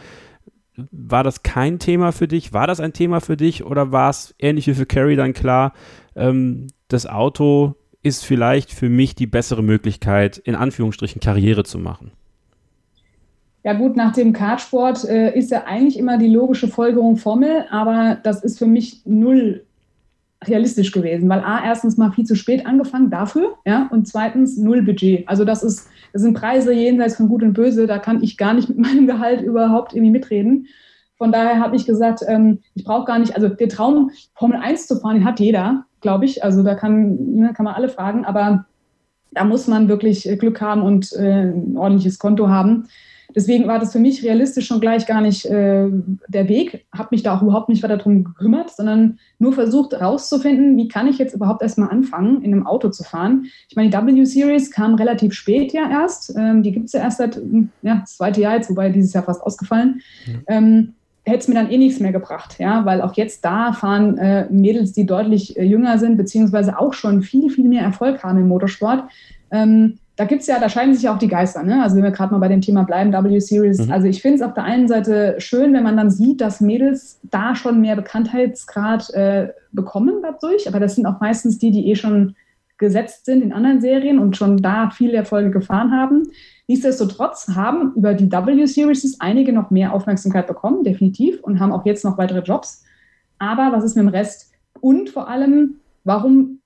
War das kein Thema für dich? War das ein Thema für dich oder war es ähnlich wie für Carrie dann klar, ähm, das Auto ist vielleicht für mich die bessere Möglichkeit, in Anführungsstrichen Karriere zu machen? Ja gut, nach dem Kartsport äh, ist ja eigentlich immer die logische Folgerung Formel, aber das ist für mich null realistisch gewesen, weil A, erstens mal viel zu spät angefangen dafür, ja, und zweitens null Budget. Also das ist, das sind Preise jenseits von Gut und Böse, da kann ich gar nicht mit meinem Gehalt überhaupt irgendwie mitreden. Von daher habe ich gesagt, ähm, ich brauche gar nicht, also der Traum, Formel 1 zu fahren, den hat jeder, glaube ich. Also da kann, ne, kann man alle fragen, aber da muss man wirklich Glück haben und äh, ein ordentliches Konto haben. Deswegen war das für mich realistisch schon gleich gar nicht äh, der Weg. Habe mich da auch überhaupt nicht weiter darum gekümmert, sondern nur versucht herauszufinden, wie kann ich jetzt überhaupt erstmal anfangen, in einem Auto zu fahren. Ich meine, die W-Series kam relativ spät ja erst. Ähm, die gibt es ja erst seit, ja, das zweite Jahr jetzt, wobei dieses Jahr fast ausgefallen. Mhm. Ähm, hätte es mir dann eh nichts mehr gebracht, ja, weil auch jetzt da fahren äh, Mädels, die deutlich äh, jünger sind, beziehungsweise auch schon viel, viel mehr Erfolg haben im Motorsport. Ähm, da gibt es ja, da scheiden sich ja auch die Geister. Ne? Also wenn wir gerade mal bei dem Thema bleiben, W-Series. Mhm. Also ich finde es auf der einen Seite schön, wenn man dann sieht, dass Mädels da schon mehr Bekanntheitsgrad äh, bekommen dadurch. Aber das sind auch meistens die, die eh schon gesetzt sind in anderen Serien und schon da viele Erfolge gefahren haben. Nichtsdestotrotz haben über die W-Series einige noch mehr Aufmerksamkeit bekommen, definitiv, und haben auch jetzt noch weitere Jobs. Aber was ist mit dem Rest? Und vor allem, warum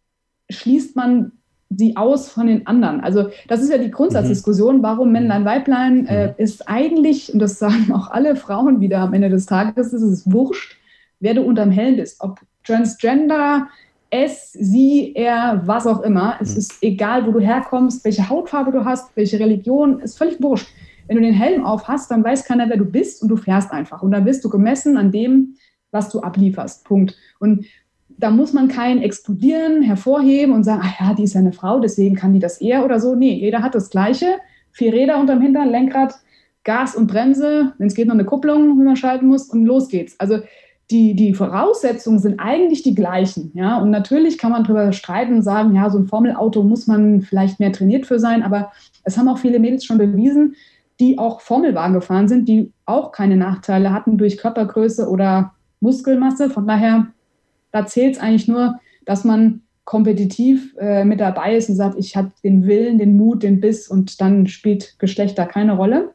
schließt man sie aus von den anderen. Also das ist ja die Grundsatzdiskussion, mhm. warum Männlein, Weiblein äh, mhm. ist eigentlich, und das sagen auch alle Frauen wieder am Ende des Tages, ist es wurscht, wer du unterm Helm bist. Ob Transgender, es, sie, er, was auch immer. Es mhm. ist egal, wo du herkommst, welche Hautfarbe du hast, welche Religion, ist völlig wurscht. Wenn du den Helm auf hast, dann weiß keiner, wer du bist und du fährst einfach. Und dann wirst du gemessen an dem, was du ablieferst. Punkt. Und da muss man kein Explodieren hervorheben und sagen, ach ja, die ist ja eine Frau, deswegen kann die das eher oder so. Nee, jeder hat das Gleiche. Vier Räder unterm Hintern, Lenkrad, Gas und Bremse, wenn es geht noch eine Kupplung, wenn man schalten muss und los geht's. Also die, die Voraussetzungen sind eigentlich die gleichen. Ja? Und natürlich kann man darüber streiten und sagen, ja, so ein Formelauto muss man vielleicht mehr trainiert für sein, aber es haben auch viele Mädels schon bewiesen, die auch Formelwagen gefahren sind, die auch keine Nachteile hatten durch Körpergröße oder Muskelmasse. Von daher da zählt es eigentlich nur, dass man kompetitiv äh, mit dabei ist und sagt, ich habe den Willen, den Mut, den Biss und dann spielt Geschlecht da keine Rolle.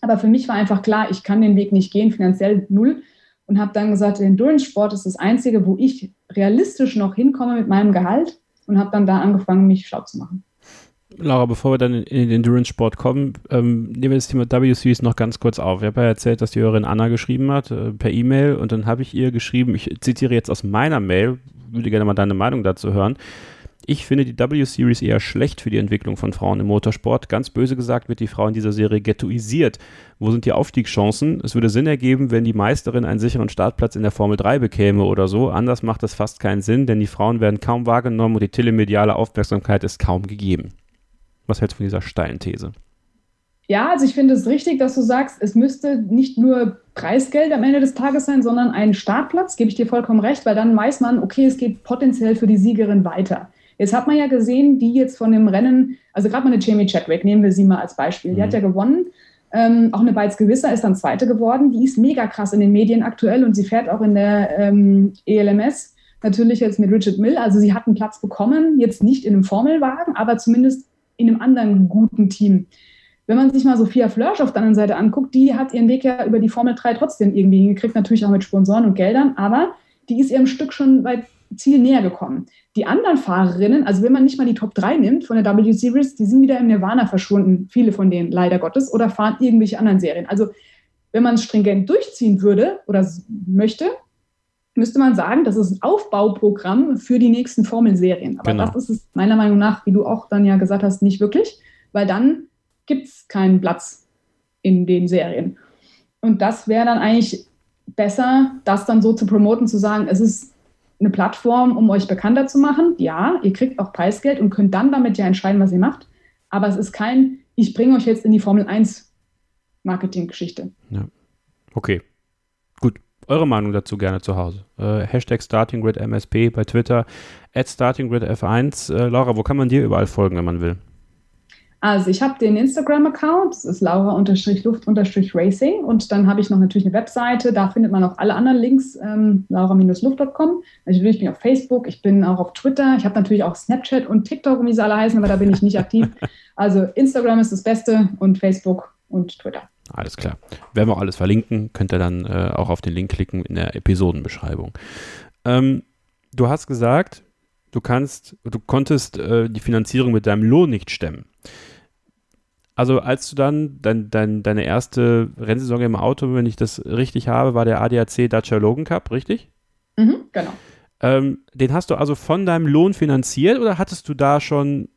Aber für mich war einfach klar, ich kann den Weg nicht gehen, finanziell null. Und habe dann gesagt, der Endurance-Sport ist das Einzige, wo ich realistisch noch hinkomme mit meinem Gehalt und habe dann da angefangen, mich schlau zu machen. Laura, bevor wir dann in, den Endurance-Sport kommen, ähm, nehmen wir das Thema W-Series noch ganz kurz auf. Ich habe ja erzählt, dass die Hörerin Anna geschrieben hat, äh, per E-Mail, und dann habe ich ihr geschrieben, ich zitiere jetzt aus meiner Mail, würde gerne mal deine Meinung dazu hören. Ich finde die W-Series eher schlecht für die Entwicklung von Frauen im Motorsport. Ganz böse gesagt wird die Frau in dieser Serie ghettoisiert. Wo sind die Aufstiegschancen? Es würde Sinn ergeben, wenn die Meisterin einen sicheren Startplatz in der Formel 3 bekäme oder so. Anders macht das fast keinen Sinn, denn die Frauen werden kaum wahrgenommen und die telemediale Aufmerksamkeit ist kaum gegeben. Was hältst du von dieser steilen These? Ja, also ich finde es richtig, dass du sagst, es müsste nicht nur Preisgeld am Ende des Tages sein, sondern ein Startplatz, gebe ich dir vollkommen recht, weil dann weiß man, okay, es geht potenziell für die Siegerin weiter. Jetzt hat man ja gesehen, die jetzt von dem Rennen, also gerade mal eine Jamie Chadwick, nehmen wir sie mal als Beispiel, die mhm. hat ja gewonnen Ähm, auch eine Beiz Gewisser ist dann Zweite geworden. Die ist mega krass in den Medien aktuell und sie fährt auch in der ähm, ELMS. Natürlich jetzt mit Richard Mill. Also sie hat einen Platz bekommen, jetzt nicht in einem Formelwagen, aber zumindest in einem anderen guten Team. Wenn man sich mal Sophia Flörsch auf der anderen Seite anguckt, die hat ihren Weg ja über die Formel 3 trotzdem irgendwie hingekriegt, natürlich auch mit Sponsoren und Geldern, aber die ist ihrem Stück schon weit Ziel näher gekommen. Die anderen Fahrerinnen, also wenn man nicht mal die Top 3 nimmt von der W Series, die sind wieder im Nirvana verschwunden, viele von denen leider Gottes, oder fahren irgendwelche anderen Serien. Also wenn man es stringent durchziehen würde oder möchte, müsste man sagen, das ist ein Aufbauprogramm für die nächsten Formelserien. Aber genau. das ist es meiner Meinung nach, wie du auch dann ja gesagt hast, nicht wirklich, weil dann gibt es keinen Platz in den Serien. Und das wäre dann eigentlich besser, das dann so zu promoten, zu sagen, es ist eine Plattform, um euch bekannter zu machen. Ja, ihr kriegt auch Preisgeld und könnt dann damit ja entscheiden, was ihr macht. Aber es ist kein, ich bringe euch jetzt in die Formel 1 Marketinggeschichte. Ja. Okay. Eure Meinung dazu gerne zu Hause. Äh, Hashtag StartingGridMSP bei Twitter, at StartingGridF1. Äh, Laura, wo kann man dir überall folgen, wenn man will? Also ich habe den Instagram-Account, das ist laura-luft-racing und dann habe ich noch natürlich eine Webseite, da findet man auch alle anderen Links, ähm, laura-luft.com. Also ich bin auf Facebook, ich bin auch auf Twitter, ich habe natürlich auch Snapchat und TikTok, wie sie alle heißen, aber da bin ich nicht aktiv. Also Instagram ist das Beste und Facebook und Twitter. Alles klar. Werden wir auch alles verlinken, könnt ihr dann äh, auch auf den Link klicken in der Episodenbeschreibung. Ähm, du hast gesagt, du kannst, du konntest äh, die Finanzierung mit deinem Lohn nicht stemmen. Also als du dann dein, dein, deine erste Rennsaison im Auto, wenn ich das richtig habe, war der ADAC Dacia Logan Cup, richtig? Mhm, genau. Ähm, den hast du also von deinem Lohn finanziert oder hattest du da schon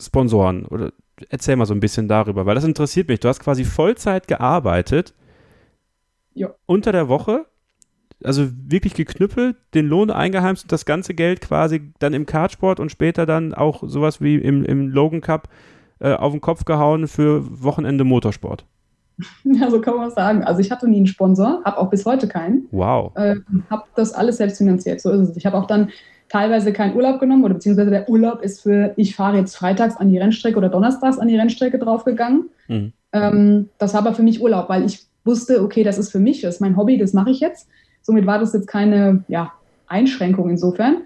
Sponsoren? Oder erzähl mal so ein bisschen darüber, weil das interessiert mich. Du hast quasi Vollzeit gearbeitet. Ja. Unter der Woche, also wirklich geknüppelt, den Lohn eingeheimst und das ganze Geld quasi dann im Kartsport und später dann auch sowas wie im, im Logan Cup äh, auf den Kopf gehauen für Wochenende Motorsport. Ja, so kann man sagen. Also ich hatte nie einen Sponsor, habe auch bis heute keinen. Wow. Äh, habe das alles selbst finanziert. So ist es. Ich habe auch dann teilweise keinen Urlaub genommen oder beziehungsweise der Urlaub ist für, ich fahre jetzt freitags an die Rennstrecke oder donnerstags an die Rennstrecke draufgegangen. Mhm. Ähm, das war aber für mich Urlaub, weil ich wusste, okay, das ist für mich, das ist mein Hobby, das mache ich jetzt. Somit war das jetzt keine ja, Einschränkung insofern.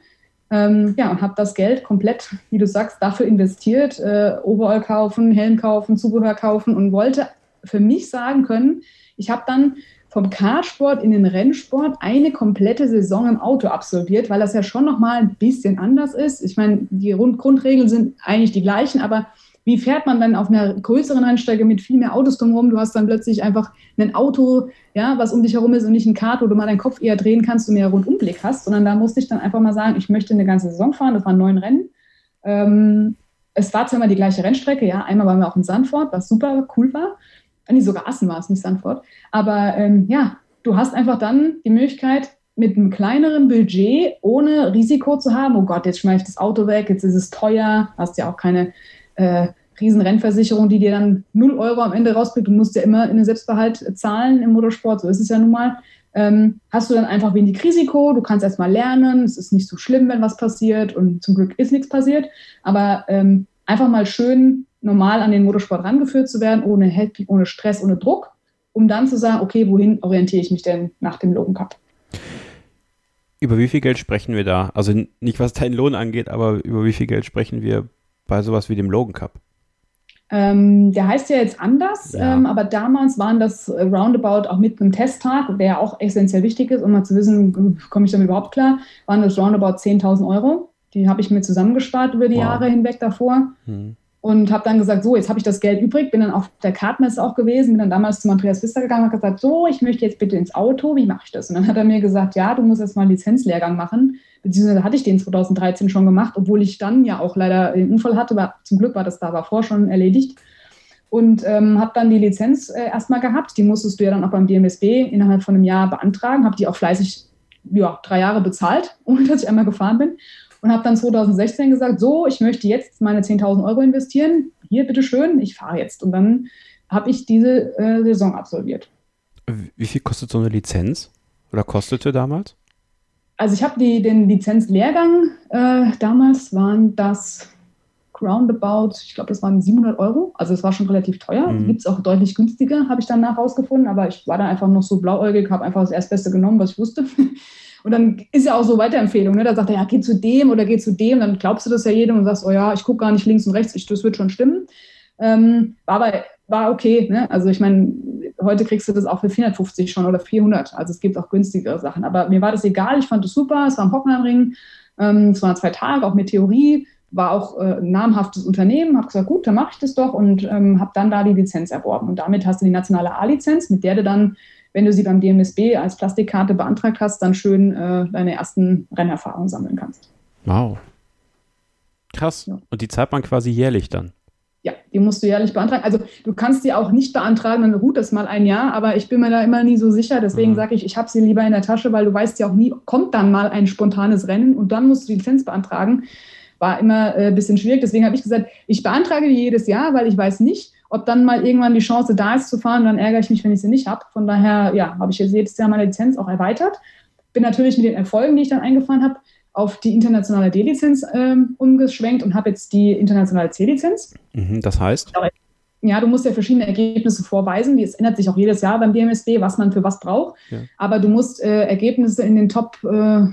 Ähm, ja, und habe das Geld komplett, wie du sagst, dafür investiert, äh, Overall kaufen, Helm kaufen, Zubehör kaufen und wollte für mich sagen können, ich habe dann vom Kartsport in den Rennsport eine komplette Saison im Auto absolviert, weil das ja schon nochmal ein bisschen anders ist. Ich meine, die Grundregeln sind eigentlich die gleichen, aber wie fährt man dann auf einer größeren Rennstrecke mit viel mehr Autos drumherum? Du hast dann plötzlich einfach ein Auto, ja, was um dich herum ist und nicht ein Kart, wo du mal deinen Kopf eher drehen kannst und mehr Rundumblick hast, sondern da musste ich dann einfach mal sagen, ich möchte eine ganze Saison fahren. Das waren neun Rennen. Ähm, es war zwar immer die gleiche Rennstrecke, ja, einmal waren wir auch in Sandford, was super cool war. Nee, sogar Assen war es, nicht Sandford. Aber ähm, ja, du hast einfach dann die Möglichkeit, mit einem kleineren Budget, ohne Risiko zu haben, oh Gott, jetzt schmeiße ich das Auto weg, jetzt ist es teuer, hast ja auch keine äh, Riesenrennversicherung, die dir dann 0 Euro am Ende rausbringt. Du musst ja immer in den Selbstbehalt zahlen im Motorsport, so ist es ja nun mal. Ähm, hast du dann einfach wenig Risiko, du kannst erstmal lernen, es ist nicht so schlimm, wenn was passiert. Und zum Glück ist nichts passiert, aber ähm, einfach mal schön normal an den Motorsport rangeführt zu werden, ohne ohne Stress, ohne Druck, um dann zu sagen, okay, wohin orientiere ich mich denn nach dem Logan Cup? Über wie viel Geld sprechen wir da? Also nicht was deinen Lohn angeht, aber über wie viel Geld sprechen wir bei sowas wie dem Logan Cup? Ähm, der heißt ja jetzt anders, ja. Ähm, aber damals waren das äh, Roundabout auch mit einem Testtag, der auch essentiell wichtig ist, um mal zu wissen, komme ich damit überhaupt klar, waren das Roundabout 10.000 Euro. Die habe ich mir zusammengespart über die wow. Jahre hinweg davor. Hm und habe dann gesagt, so, jetzt habe ich das Geld übrig, bin dann auf der Kartmesse auch gewesen, bin dann damals zu Andreas Pfister gegangen und gesagt, so, ich möchte jetzt bitte ins Auto, wie mache ich das? Und dann hat er mir gesagt, ja, du musst jetzt mal einen Lizenzlehrgang machen, beziehungsweise hatte ich den 2013 schon gemacht, obwohl ich dann ja auch leider einen Unfall hatte, aber zum Glück war das da davor schon erledigt. Und ähm, habe dann die Lizenz äh, erstmal gehabt, die musstest du ja dann auch beim DMSB innerhalb von einem Jahr beantragen, habe die auch fleißig, ja, drei Jahre bezahlt, ohne dass ich einmal gefahren bin und habe dann 2016 gesagt, so, ich möchte jetzt meine 10.000 Euro investieren. Hier, bitteschön, ich fahre jetzt. Und dann habe ich diese äh, Saison absolviert. Wie viel kostet so eine Lizenz? Oder kostete damals? Also ich habe den Lizenzlehrgang, äh, damals waren das, roundabout, ich glaube, das waren 700 Euro. Also es war schon relativ teuer. Mhm. Gibt es auch deutlich günstiger, habe ich danach rausgefunden. Aber ich war da einfach noch so blauäugig, habe einfach das Erstbeste genommen, was ich wusste. Und dann ist ja auch so Weiterempfehlung. Ne? Da sagt er, ja, geh zu dem oder geh zu dem. Dann glaubst du das ja jedem und sagst, oh ja, ich gucke gar nicht links und rechts, ich, das wird schon stimmen. Ähm, war aber war okay. Ne? Also ich meine, heute kriegst du das auch für 450 schon oder 400. Also es gibt auch günstigere Sachen. Aber mir war das egal. Ich fand es super. Es war ein Hockenheimring. Ähm, es waren zwei Tage, auch mit Theorie. War auch äh, ein namhaftes Unternehmen. Habe gesagt, gut, dann mache ich das doch und ähm, habe dann da die Lizenz erworben. Und damit hast du die nationale A-Lizenz, mit der du dann, wenn du sie beim DMSB als Plastikkarte beantragt hast, dann schön äh, deine ersten Rennerfahrungen sammeln kannst. Wow. Krass. Ja. Und die zahlt man quasi jährlich dann? Ja, die musst du jährlich beantragen. Also du kannst die auch nicht beantragen, dann ruht das mal ein Jahr, aber ich bin mir da immer nie so sicher. Deswegen mhm. sage ich, ich habe sie lieber in der Tasche, weil du weißt ja auch nie, kommt dann mal ein spontanes Rennen und dann musst du die Lizenz beantragen. War immer äh, ein bisschen schwierig. Deswegen habe ich gesagt, ich beantrage die jedes Jahr, weil ich weiß nicht, ob dann mal irgendwann die Chance da ist zu fahren. Dann ärgere ich mich, wenn ich sie nicht habe. Von daher, ja, habe ich jetzt jedes Jahr meine Lizenz auch erweitert. Bin natürlich mit den Erfolgen, die ich dann eingefahren habe, auf die internationale D-Lizenz ähm, umgeschwenkt und habe jetzt die internationale C-Lizenz. Mhm, das heißt? Ja, du musst ja verschiedene Ergebnisse vorweisen. Es ändert sich auch jedes Jahr beim DMSB, was man für was braucht. Ja. Aber du musst äh, Ergebnisse in den Top, äh,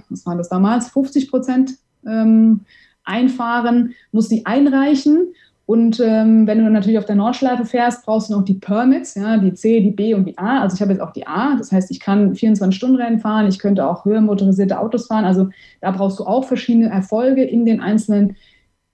was waren das damals, 50 Prozent ähm, einfahren, musst die einreichen und ähm, wenn du natürlich auf der Nordschleife fährst, brauchst du noch die Permits, ja, die C, die B und die A. Also ich habe jetzt auch die A, das heißt, ich kann 24-Stunden-Rennen fahren, ich könnte auch höher motorisierte Autos fahren. Also da brauchst du auch verschiedene Erfolge in den einzelnen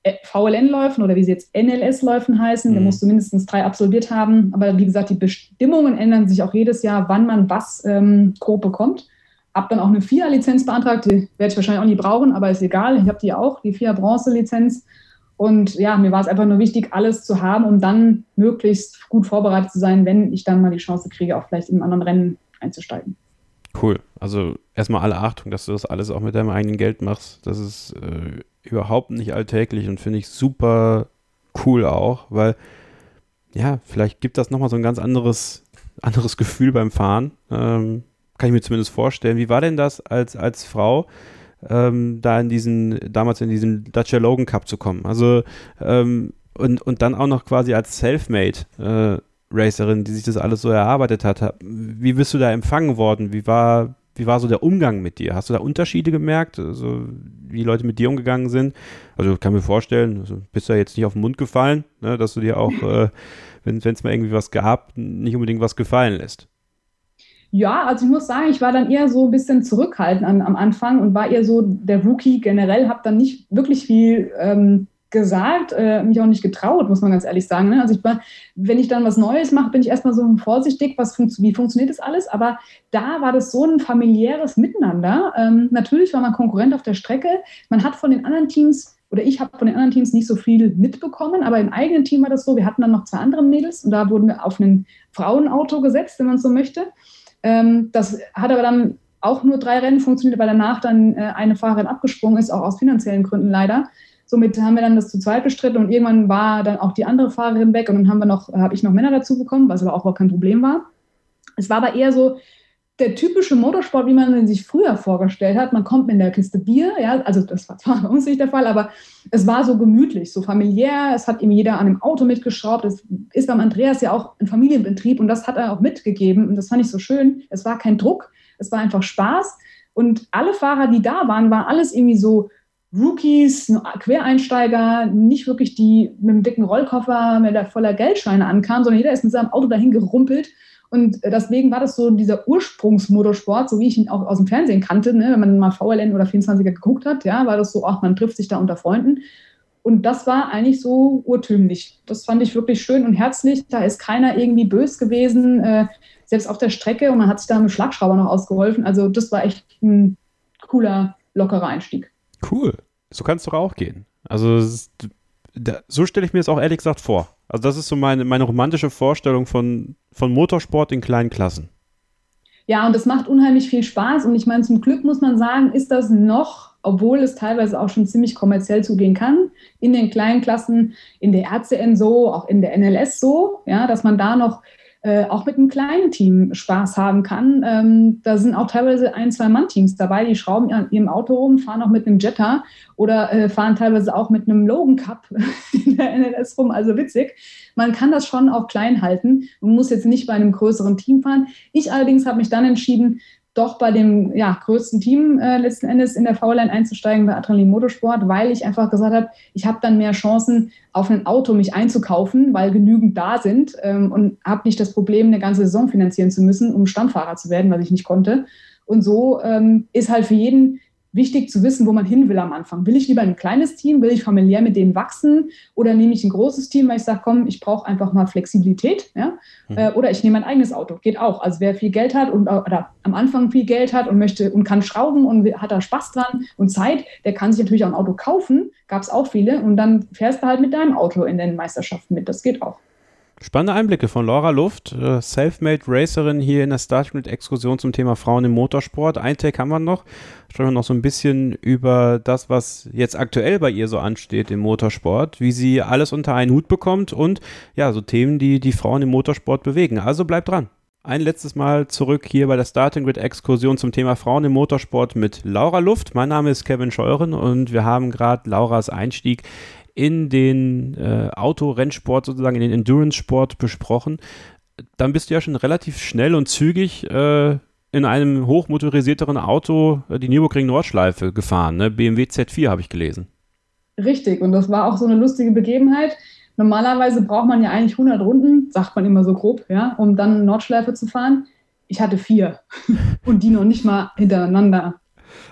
äh, VLN-Läufen oder wie sie jetzt NLS-Läufen heißen. Mhm. Da musst du mindestens drei absolviert haben. Aber wie gesagt, die Bestimmungen ändern sich auch jedes Jahr, wann man was ähm, grob bekommt. Hab dann auch eine FIA-Lizenz beantragt, die werde ich wahrscheinlich auch nie brauchen, aber ist egal. Ich habe die auch, die FIA-Bronze-Lizenz. Und ja, mir war es einfach nur wichtig, alles zu haben, um dann möglichst gut vorbereitet zu sein, wenn ich dann mal die Chance kriege, auch vielleicht in einem anderen Rennen einzusteigen. Cool. Also erstmal alle Achtung, dass du das alles auch mit deinem eigenen Geld machst. Das ist äh, überhaupt nicht alltäglich und finde ich super cool auch, weil ja, vielleicht gibt das nochmal so ein ganz anderes, anderes Gefühl beim Fahren. Ähm, kann ich mir zumindest vorstellen. Wie war denn das als, als Frau? Ähm, da in diesen, damals in diesen Dacia Logan Cup zu kommen. Also ähm, und, und dann auch noch quasi als Selfmade äh, Racerin, die sich das alles so erarbeitet hat. Wie bist du da empfangen worden? Wie war, wie war so der Umgang mit dir? Hast du da Unterschiede gemerkt, also wie Leute mit dir umgegangen sind? Also kann mir vorstellen, also bist du ja jetzt nicht auf den Mund gefallen, ne, dass du dir auch, äh, wenn es mal irgendwie was gab, nicht unbedingt was gefallen lässt. Ja, also ich muss sagen, ich war dann eher so ein bisschen zurückhaltend an, am Anfang und war eher so der Rookie generell, habe dann nicht wirklich viel ähm, gesagt, äh, mich auch nicht getraut, muss man ganz ehrlich sagen. Ne? Also ich war, wenn ich dann was Neues mache, bin ich erstmal so vorsichtig, was fun wie funktioniert das alles. Aber da war das so ein familiäres Miteinander. Ähm, natürlich war man Konkurrent auf der Strecke. Man hat von den anderen Teams oder ich habe von den anderen Teams nicht so viel mitbekommen, aber im eigenen Team war das so. Wir hatten dann noch zwei andere Mädels und da wurden wir auf ein Frauenauto gesetzt, wenn man so möchte. Ähm, das hat aber dann auch nur drei Rennen funktioniert, weil danach dann äh, eine Fahrerin abgesprungen ist, auch aus finanziellen Gründen leider. Somit haben wir dann das zu zweit bestritten und irgendwann war dann auch die andere Fahrerin weg und dann haben wir noch, habe ich noch Männer dazu bekommen, was aber auch kein Problem war. Es war aber eher so, der typische Motorsport, wie man ihn sich früher vorgestellt hat. Man kommt mit der Kiste Bier, ja, also das war zwar bei uns nicht der Fall, aber es war so gemütlich, so familiär. Es hat ihm jeder an dem Auto mitgeschraubt. Es ist beim Andreas ja auch ein Familienbetrieb und das hat er auch mitgegeben und das fand ich so schön. Es war kein Druck, es war einfach Spaß und alle Fahrer, die da waren, waren alles irgendwie so Rookies, Quereinsteiger, nicht wirklich die mit einem dicken Rollkoffer mit der voller Geldscheine ankamen, sondern jeder ist mit seinem Auto dahin gerumpelt und deswegen war das so dieser Ursprungsmotorsport, so wie ich ihn auch aus dem Fernsehen kannte, ne? wenn man mal VLN oder 24er geguckt hat, ja, war das so, ach, man trifft sich da unter Freunden. Und das war eigentlich so urtümlich. Das fand ich wirklich schön und herzlich. Da ist keiner irgendwie bös gewesen, äh, selbst auf der Strecke. Und man hat sich da mit Schlagschrauber noch ausgeholfen. Also das war echt ein cooler, lockerer Einstieg. Cool. So kannst du auch gehen. Also so stelle ich mir es auch ehrlich gesagt vor. Also das ist so meine, meine romantische Vorstellung von, von Motorsport in kleinen Klassen. Ja, und das macht unheimlich viel Spaß. Und ich meine, zum Glück muss man sagen, ist das noch, obwohl es teilweise auch schon ziemlich kommerziell zugehen kann, in den kleinen Klassen, in der RCN so, auch in der NLS so, ja, dass man da noch äh, auch mit einem kleinen Team Spaß haben kann. Ähm, da sind auch teilweise ein, zwei Mann-Teams dabei, die schrauben an ihrem Auto rum, fahren auch mit einem Jetta oder äh, fahren teilweise auch mit einem Logan Cup in der NLS rum. Also witzig. Man kann das schon auch klein halten und muss jetzt nicht bei einem größeren Team fahren. Ich allerdings habe mich dann entschieden, doch bei dem ja, größten Team äh, letzten Endes in der V-Line einzusteigen bei Adrenalin Motorsport, weil ich einfach gesagt habe, ich habe dann mehr Chancen, auf ein Auto mich einzukaufen, weil genügend da sind ähm, und habe nicht das Problem, eine ganze Saison finanzieren zu müssen, um Stammfahrer zu werden, was ich nicht konnte. Und so ähm, ist halt für jeden wichtig zu wissen, wo man hin will am Anfang. Will ich lieber ein kleines Team? Will ich familiär mit denen wachsen? Oder nehme ich ein großes Team, weil ich sage, komm, ich brauche einfach mal Flexibilität. Ja? Mhm. Äh, oder ich nehme ein eigenes Auto. Geht auch. Also wer viel Geld hat und oder am Anfang viel Geld hat und möchte und kann schrauben und hat da Spaß dran und Zeit, der kann sich natürlich auch ein Auto kaufen. Gab es auch viele. Und dann fährst du halt mit deinem Auto in den Meisterschaften mit. Das geht auch. Spannende Einblicke von Laura Luft, äh, Selfmade Racerin hier in der Startgrid-Exkursion zum Thema Frauen im Motorsport. Ein Tag haben wir noch. Sprechen wir noch so ein bisschen über das, was jetzt aktuell bei ihr so ansteht im Motorsport, wie sie alles unter einen Hut bekommt und ja, so Themen, die die Frauen im Motorsport bewegen. Also bleibt dran. Ein letztes Mal zurück hier bei der Starting Grid Exkursion zum Thema Frauen im Motorsport mit Laura Luft. Mein Name ist Kevin Scheuren und wir haben gerade Lauras Einstieg in den äh, Autorennsport sozusagen, in den Endurance-Sport besprochen, dann bist du ja schon relativ schnell und zügig äh, in einem hochmotorisierteren Auto äh, die Nürburgring-Nordschleife gefahren, ne? BMW Z4 habe ich gelesen. Richtig, und das war auch so eine lustige Begebenheit. Normalerweise braucht man ja eigentlich 100 Runden, sagt man immer so grob, ja, um dann Nordschleife zu fahren. Ich hatte vier und die noch nicht mal hintereinander.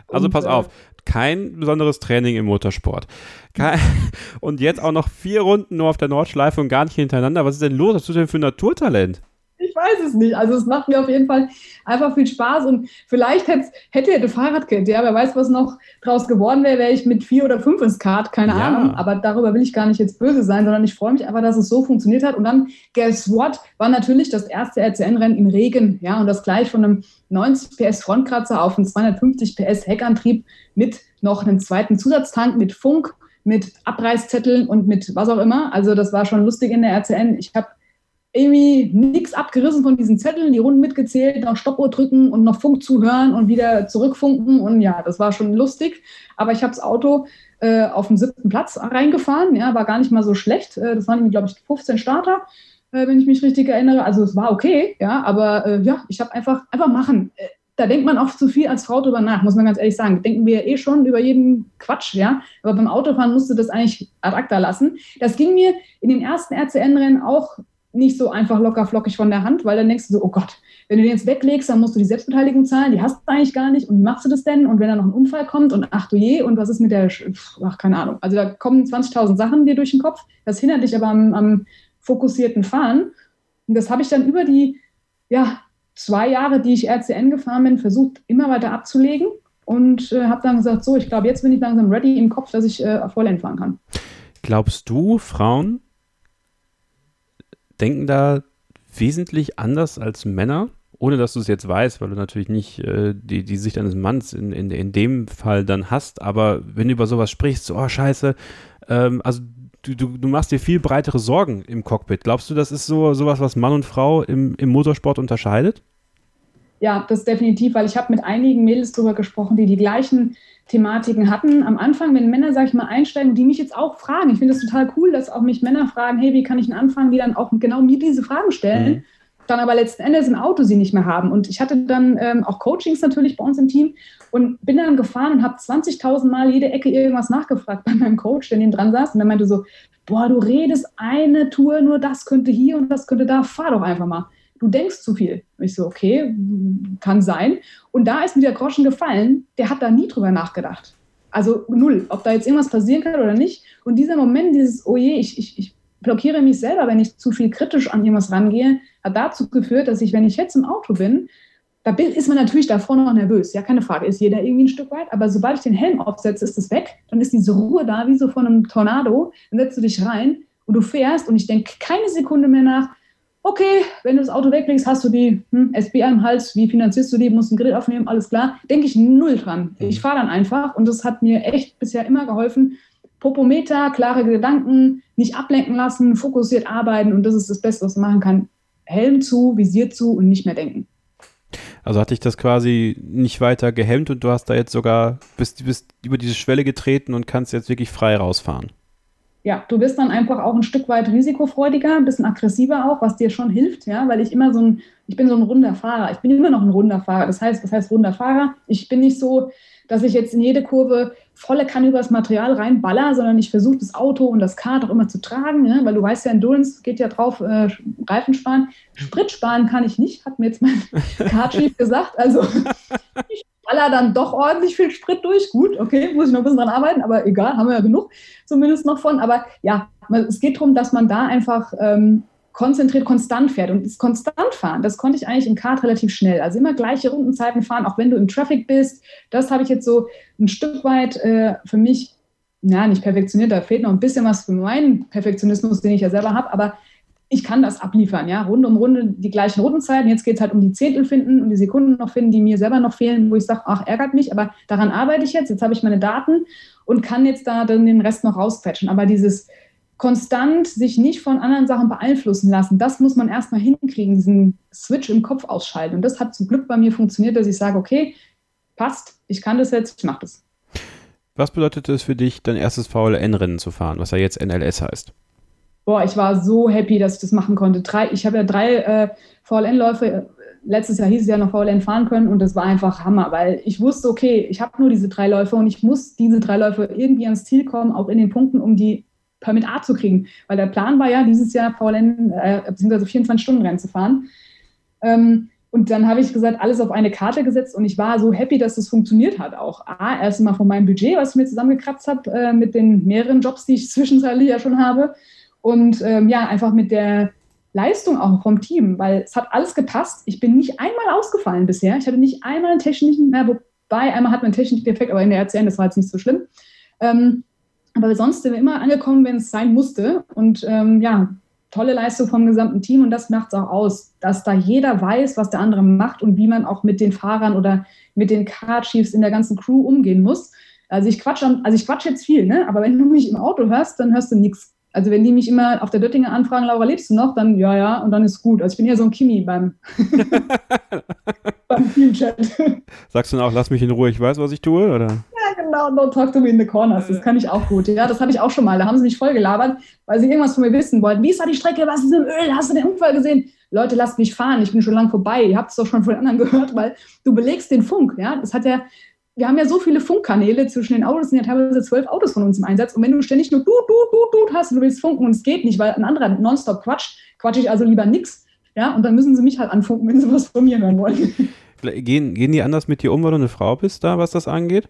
Also und, pass auf, kein besonderes Training im Motorsport. Kein, und jetzt auch noch vier Runden nur auf der Nordschleife und gar nicht hintereinander. Was ist denn los? Was ist denn für ein Naturtalent? Ich weiß es nicht. Also es macht mir auf jeden Fall einfach viel Spaß und vielleicht hätte, hätte er Fahrradkette, ja, wer weiß, was noch draus geworden wäre, wäre ich mit vier oder fünf ins Kart, keine ja. Ahnung. Aber darüber will ich gar nicht jetzt böse sein, sondern ich freue mich einfach, dass es so funktioniert hat. Und dann, guess what, war natürlich das erste RCN-Rennen im Regen, ja, und das gleich von einem 90 PS Frontkratzer auf einen 250 PS Heckantrieb mit noch einem zweiten Zusatztank mit Funk, mit Abreißzetteln und mit was auch immer. Also das war schon lustig in der RCN. Ich habe irgendwie nichts abgerissen von diesen Zetteln, die Runden mitgezählt, noch Stoppuhr drücken und noch Funk zuhören und wieder zurückfunken. Und ja, das war schon lustig. Aber ich habe das Auto äh, auf den siebten Platz reingefahren. Ja, war gar nicht mal so schlecht. Äh, das waren glaube ich, 15 Starter, äh, wenn ich mich richtig erinnere. Also es war okay, ja, aber äh, ja, ich habe einfach, einfach machen. Äh, da denkt man oft zu viel als Frau drüber nach, muss man ganz ehrlich sagen. Denken wir eh schon über jeden Quatsch, ja. Aber beim Autofahren musst du das eigentlich ad acta lassen. Das ging mir in den ersten RCN-Rennen auch nicht so einfach locker flockig von der Hand, weil dann denkst du so, oh Gott, wenn du den jetzt weglegst, dann musst du die Selbstbeteiligung zahlen, die hast du eigentlich gar nicht und wie machst du das denn? Und wenn da noch ein Unfall kommt und ach du je, und was ist mit der, ach keine Ahnung. Also da kommen 20.000 Sachen dir durch den Kopf, das hindert dich aber am, am fokussierten Fahren. Und das habe ich dann über die, ja, zwei Jahre, die ich RCN gefahren bin, versucht immer weiter abzulegen und äh, habe dann gesagt, so, ich glaube, jetzt bin ich langsam ready im Kopf, dass ich äh, Vollend fahren kann. Glaubst du, Frauen denken da wesentlich anders als Männer, ohne dass du es jetzt weißt, weil du natürlich nicht äh, die, die Sicht eines Manns in, in, in dem Fall dann hast, aber wenn du über sowas sprichst, so, oh scheiße, ähm, also du, du, du machst dir viel breitere Sorgen im Cockpit. Glaubst du, das ist so sowas, was Mann und Frau im, im Motorsport unterscheidet? Ja, das definitiv, weil ich habe mit einigen Mädels darüber gesprochen, die die gleichen Thematiken hatten. Am Anfang, wenn Männer, sage ich mal, einsteigen, die mich jetzt auch fragen. Ich finde das total cool, dass auch mich Männer fragen, hey, wie kann ich denn anfangen, die dann auch genau mir diese Fragen stellen. Mhm. Dann aber letzten Endes im Auto sie nicht mehr haben. Und ich hatte dann ähm, auch Coachings natürlich bei uns im Team und bin dann gefahren und habe 20.000 Mal jede Ecke irgendwas nachgefragt bei meinem Coach, der neben dran saß. Und der meinte so, boah, du redest eine Tour, nur das könnte hier und das könnte da, fahr doch einfach mal du denkst zu viel. Und ich so, okay, kann sein. Und da ist mir der Groschen gefallen, der hat da nie drüber nachgedacht. Also null, ob da jetzt irgendwas passieren kann oder nicht. Und dieser Moment, dieses, oh je, ich, ich, ich blockiere mich selber, wenn ich zu viel kritisch an irgendwas rangehe, hat dazu geführt, dass ich, wenn ich jetzt im Auto bin, da ist man natürlich davor noch nervös, ja, keine Frage, ist jeder irgendwie ein Stück weit, aber sobald ich den Helm aufsetze, ist es weg, dann ist diese Ruhe da, wie so von einem Tornado, dann setzt du dich rein und du fährst und ich denke keine Sekunde mehr nach, okay, wenn du das Auto weglegst, hast du die hm, SBA im Hals, wie finanzierst du die, musst einen Grill aufnehmen, alles klar. Denke ich null dran. Mhm. Ich fahre dann einfach und das hat mir echt bisher immer geholfen. Popometer, klare Gedanken, nicht ablenken lassen, fokussiert arbeiten und das ist das Beste, was man machen kann. Helm zu, Visier zu und nicht mehr denken. Also hat dich das quasi nicht weiter gehemmt und du hast da jetzt sogar, bist, bist über diese Schwelle getreten und kannst jetzt wirklich frei rausfahren. Ja, du bist dann einfach auch ein Stück weit risikofreudiger, ein bisschen aggressiver auch, was dir schon hilft, ja, weil ich immer so ein, ich bin so ein runder Fahrer. Ich bin immer noch ein runder Fahrer. Das heißt, was heißt runder Fahrer? Ich bin nicht so, dass ich jetzt in jede Kurve volle Kanne über das Material reinballer, sondern ich versuche das Auto und das Kart auch immer zu tragen, ne? weil du weißt ja, Endurance geht ja drauf, äh, Reifen sparen. Sprit sparen kann ich nicht, hat mir jetzt mein Kartchief gesagt. Also ich baller dann doch ordentlich viel Sprit durch. Gut, okay, muss ich noch ein bisschen dran arbeiten, aber egal, haben wir ja genug zumindest noch von. Aber ja, es geht darum, dass man da einfach ähm, konzentriert konstant fährt. Und das konstant fahren, das konnte ich eigentlich im Kart relativ schnell. Also immer gleiche Rundenzeiten fahren, auch wenn du im Traffic bist. Das habe ich jetzt so ein Stück weit äh, für mich, ja, nicht perfektioniert, da fehlt noch ein bisschen was für meinen Perfektionismus, den ich ja selber habe, aber ich kann das abliefern, ja, Runde um Runde die gleichen Rundenzeiten. Jetzt geht es halt um die Zehntel finden und die Sekunden noch finden, die mir selber noch fehlen, wo ich sage, ach, ärgert mich, aber daran arbeite ich jetzt. Jetzt habe ich meine Daten und kann jetzt da dann den Rest noch rausquetschen. Aber dieses konstant sich nicht von anderen Sachen beeinflussen lassen. Das muss man erstmal hinkriegen, diesen Switch im Kopf ausschalten. Und das hat zum Glück bei mir funktioniert, dass ich sage, okay, passt, ich kann das jetzt, ich mache das. Was bedeutet es für dich, dein erstes VLN-Rennen zu fahren, was ja jetzt NLS heißt? Boah, ich war so happy, dass ich das machen konnte. Drei, ich habe ja drei äh, VLN-Läufe, letztes Jahr hieß es ja noch VLN fahren können und das war einfach Hammer, weil ich wusste, okay, ich habe nur diese drei Läufe und ich muss diese drei Läufe irgendwie ans Ziel kommen, auch in den Punkten, um die Permit A zu kriegen. Weil der Plan war ja, dieses Jahr VLN, äh, beziehungsweise 24-Stunden-Rennen zu fahren. Ähm, und dann habe ich gesagt, alles auf eine Karte gesetzt und ich war so happy, dass das funktioniert hat auch. A, erst mal von meinem Budget, was ich mir zusammengekratzt habe, äh, mit den mehreren Jobs, die ich zwischenzeitlich ja schon habe. Und ähm, ja, einfach mit der Leistung auch vom Team, weil es hat alles gepasst. Ich bin nicht einmal ausgefallen bisher. Ich hatte nicht einmal einen technischen, na, wobei einmal hat man einen technischen Defekt, aber in der RCN, das war jetzt nicht so schlimm. Ähm, aber sonst sind wir immer angekommen, wenn es sein musste. Und ähm, ja, tolle Leistung vom gesamten Team und das macht es auch aus, dass da jeder weiß, was der andere macht und wie man auch mit den Fahrern oder mit den Car-Chiefs in der ganzen Crew umgehen muss. Also ich quatsche, also ich quatsche jetzt viel, ne? aber wenn du mich im Auto hörst, dann hörst du nichts. Also wenn die mich immer auf der Döttinger anfragen, Laura, lebst du noch? Dann ja, ja, und dann ist gut. Also ich bin eher so ein Kimi beim, beim Teamchat. Sagst du dann auch, lass mich in Ruhe, ich weiß, was ich tue, oder? Genau, don't talk to me in the corners. Das kann ich auch gut. Ja, das habe ich auch schon mal. Da haben sie mich voll gelabert, weil sie irgendwas von mir wissen wollten. Wie ist da die Strecke? Was ist im Öl? Hast du den Unfall gesehen? Leute, lasst mich fahren. Ich bin schon lang vorbei. Ihr habt es doch schon von anderen gehört, weil du belegst den Funk. Ja, das hat ja, wir haben ja so viele Funkkanäle zwischen den Autos, sind ja teilweise zwölf Autos von uns im Einsatz. Und wenn du ständig nur du, du, du, du hast und du willst funken und es geht nicht, weil ein anderer nonstop quatscht, quatsche ich also lieber nix. Ja, und dann müssen sie mich halt anfunken, wenn sie was von mir hören wollen. Gehen, gehen die anders mit dir um, weil du eine Frau bist, da, was das angeht?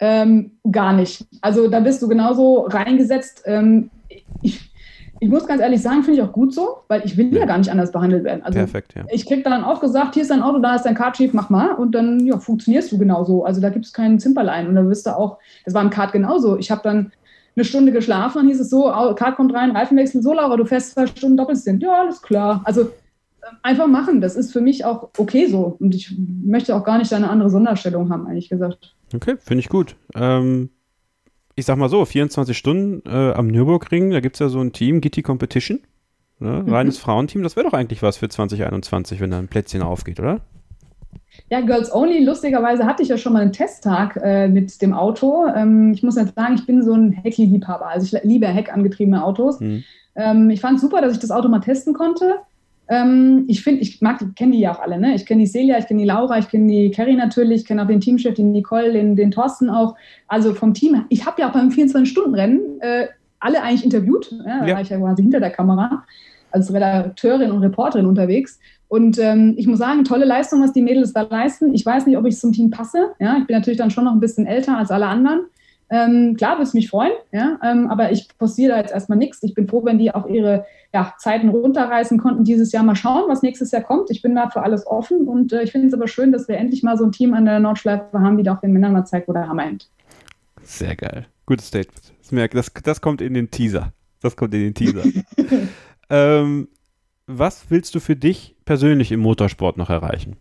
Ähm, gar nicht. Also da bist du genauso reingesetzt. Ähm, ich, ich muss ganz ehrlich sagen, finde ich auch gut so, weil ich will ja gar nicht anders behandelt werden. Also Perfekt, ja. Ich krieg dann auch gesagt, hier ist dein Auto, da ist dein Card-Chief, mach mal. Und dann ja, funktionierst du genauso. Also da gibt es keinen Zimperlein. Und da wirst du auch, das war im Kart genauso. Ich habe dann eine Stunde geschlafen, dann hieß es so, Kart kommt rein, Reifenwechsel, so Laura, du fährst zwei Stunden Doppelstint. Ja, alles klar. Also einfach machen. Das ist für mich auch okay so. Und ich möchte auch gar nicht eine andere Sonderstellung haben, ehrlich gesagt. Okay, finde ich gut. Ähm, ich sag mal so, 24 Stunden äh, am Nürburgring, da gibt es ja so ein Team, Gitti Competition. Ne? Mhm. Reines Frauenteam, das wäre doch eigentlich was für 2021, wenn da ein Plätzchen aufgeht, oder? Ja, Girls Only, lustigerweise hatte ich ja schon mal einen Testtag äh, mit dem Auto. Ähm, ich muss jetzt sagen, ich bin so ein Heckli-Liebhaber. Also ich liebe Heckangetriebene Autos. Mhm. Ähm, ich fand es super, dass ich das Auto mal testen konnte. Ähm, ich finde, ich mag, kenne die ja auch alle, ne? Ich kenne die Celia, ich kenne die Laura, ich kenne die Carrie natürlich, ich kenne auch den Teamchef, den Nicole, den, den Thorsten auch. Also vom Team. Ich habe ja auch beim 24-Stunden-Rennen äh, alle eigentlich interviewt. Ja, da ja. war ich ja quasi hinter der Kamera als Redakteurin und Reporterin unterwegs. Und ähm, ich muss sagen, tolle Leistung, was die Mädels da leisten. Ich weiß nicht, ob ich zum Team passe. Ja, ich bin natürlich dann schon noch ein bisschen älter als alle anderen. Ähm, klar, würde es mich freuen, ja, ähm, aber ich postiere da jetzt erstmal nichts. Ich bin froh, wenn die auch ihre ja, Zeiten runterreißen konnten dieses Jahr. Mal schauen, was nächstes Jahr kommt. Ich bin da für alles offen und äh, ich finde es aber schön, dass wir endlich mal so ein Team an der Nordschleife haben, die da auch den Männern mal zeigt, wo der Hammer hängt. Sehr geil. Gutes Statement. Das, das, das kommt in den Teaser. Das kommt in den Teaser. ähm, was willst du für dich persönlich im Motorsport noch erreichen?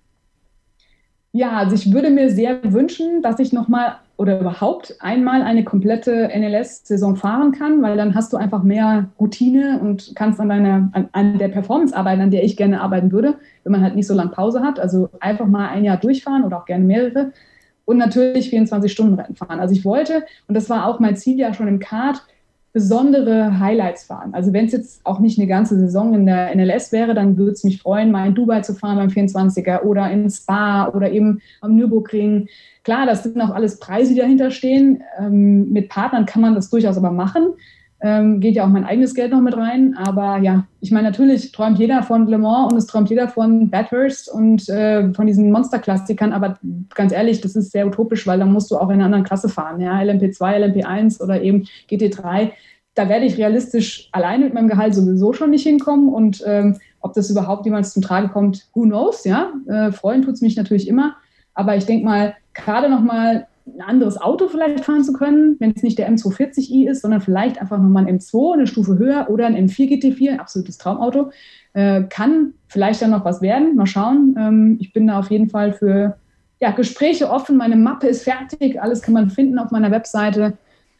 Ja, also ich würde mir sehr wünschen, dass ich nochmal oder überhaupt einmal eine komplette NLS-Saison fahren kann, weil dann hast du einfach mehr Routine und kannst an, deiner, an, an der Performance arbeiten, an der ich gerne arbeiten würde, wenn man halt nicht so lange Pause hat. Also einfach mal ein Jahr durchfahren oder auch gerne mehrere und natürlich 24 Stunden Rennen fahren. Also ich wollte, und das war auch mein Ziel ja schon im Kart, besondere Highlights fahren. Also wenn es jetzt auch nicht eine ganze Saison in der NLS wäre, dann würde es mich freuen, mal in Dubai zu fahren beim 24er oder in Spa oder eben am Nürburgring. Klar, das sind auch alles Preise, die dahinter stehen. Ähm, mit Partnern kann man das durchaus aber machen. Ähm, geht ja auch mein eigenes Geld noch mit rein. Aber ja, ich meine, natürlich träumt jeder von Le Mans und es träumt jeder von Bathurst und äh, von diesen Monsterklassikern. Aber ganz ehrlich, das ist sehr utopisch, weil dann musst du auch in einer anderen Klasse fahren. Ja, LMP2, LMP1 oder eben GT3. Da werde ich realistisch alleine mit meinem Gehalt sowieso schon nicht hinkommen. Und ähm, ob das überhaupt jemals zum Tragen kommt, who knows, ja. Äh, freuen tut es mich natürlich immer. Aber ich denke mal, gerade nochmal ein anderes Auto vielleicht fahren zu können, wenn es nicht der M240i ist, sondern vielleicht einfach nochmal ein M2, eine Stufe höher oder ein M4 GT4, ein absolutes Traumauto. Äh, kann vielleicht dann noch was werden. Mal schauen. Ähm, ich bin da auf jeden Fall für ja, Gespräche offen. Meine Mappe ist fertig. Alles kann man finden auf meiner Webseite.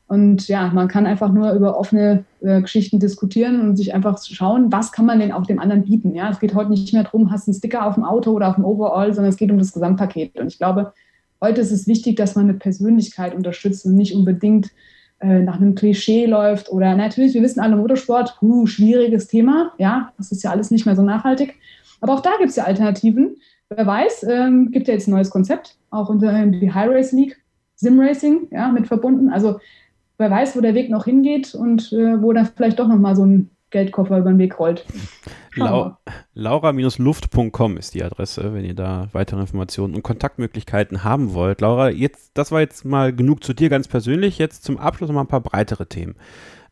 Und ja, man kann einfach nur über offene äh, Geschichten diskutieren und sich einfach schauen, was kann man denn auch dem anderen bieten. Ja, es geht heute nicht mehr darum, hast einen Sticker auf dem Auto oder auf dem Overall, sondern es geht um das Gesamtpaket. Und ich glaube, Heute ist es wichtig, dass man eine Persönlichkeit unterstützt und nicht unbedingt äh, nach einem Klischee läuft oder natürlich, wir wissen alle, Motorsport, huh, schwieriges Thema, ja, das ist ja alles nicht mehr so nachhaltig. Aber auch da gibt es ja Alternativen. Wer weiß, ähm, gibt ja jetzt ein neues Konzept, auch unter die High Race League, Sim Racing, ja, mit verbunden. Also wer weiß, wo der Weg noch hingeht und äh, wo dann vielleicht doch nochmal so ein Geldkoffer über den Weg rollt. Lau Laura-luft.com ist die Adresse, wenn ihr da weitere Informationen und Kontaktmöglichkeiten haben wollt. Laura, jetzt, das war jetzt mal genug zu dir ganz persönlich. Jetzt zum Abschluss noch mal ein paar breitere Themen.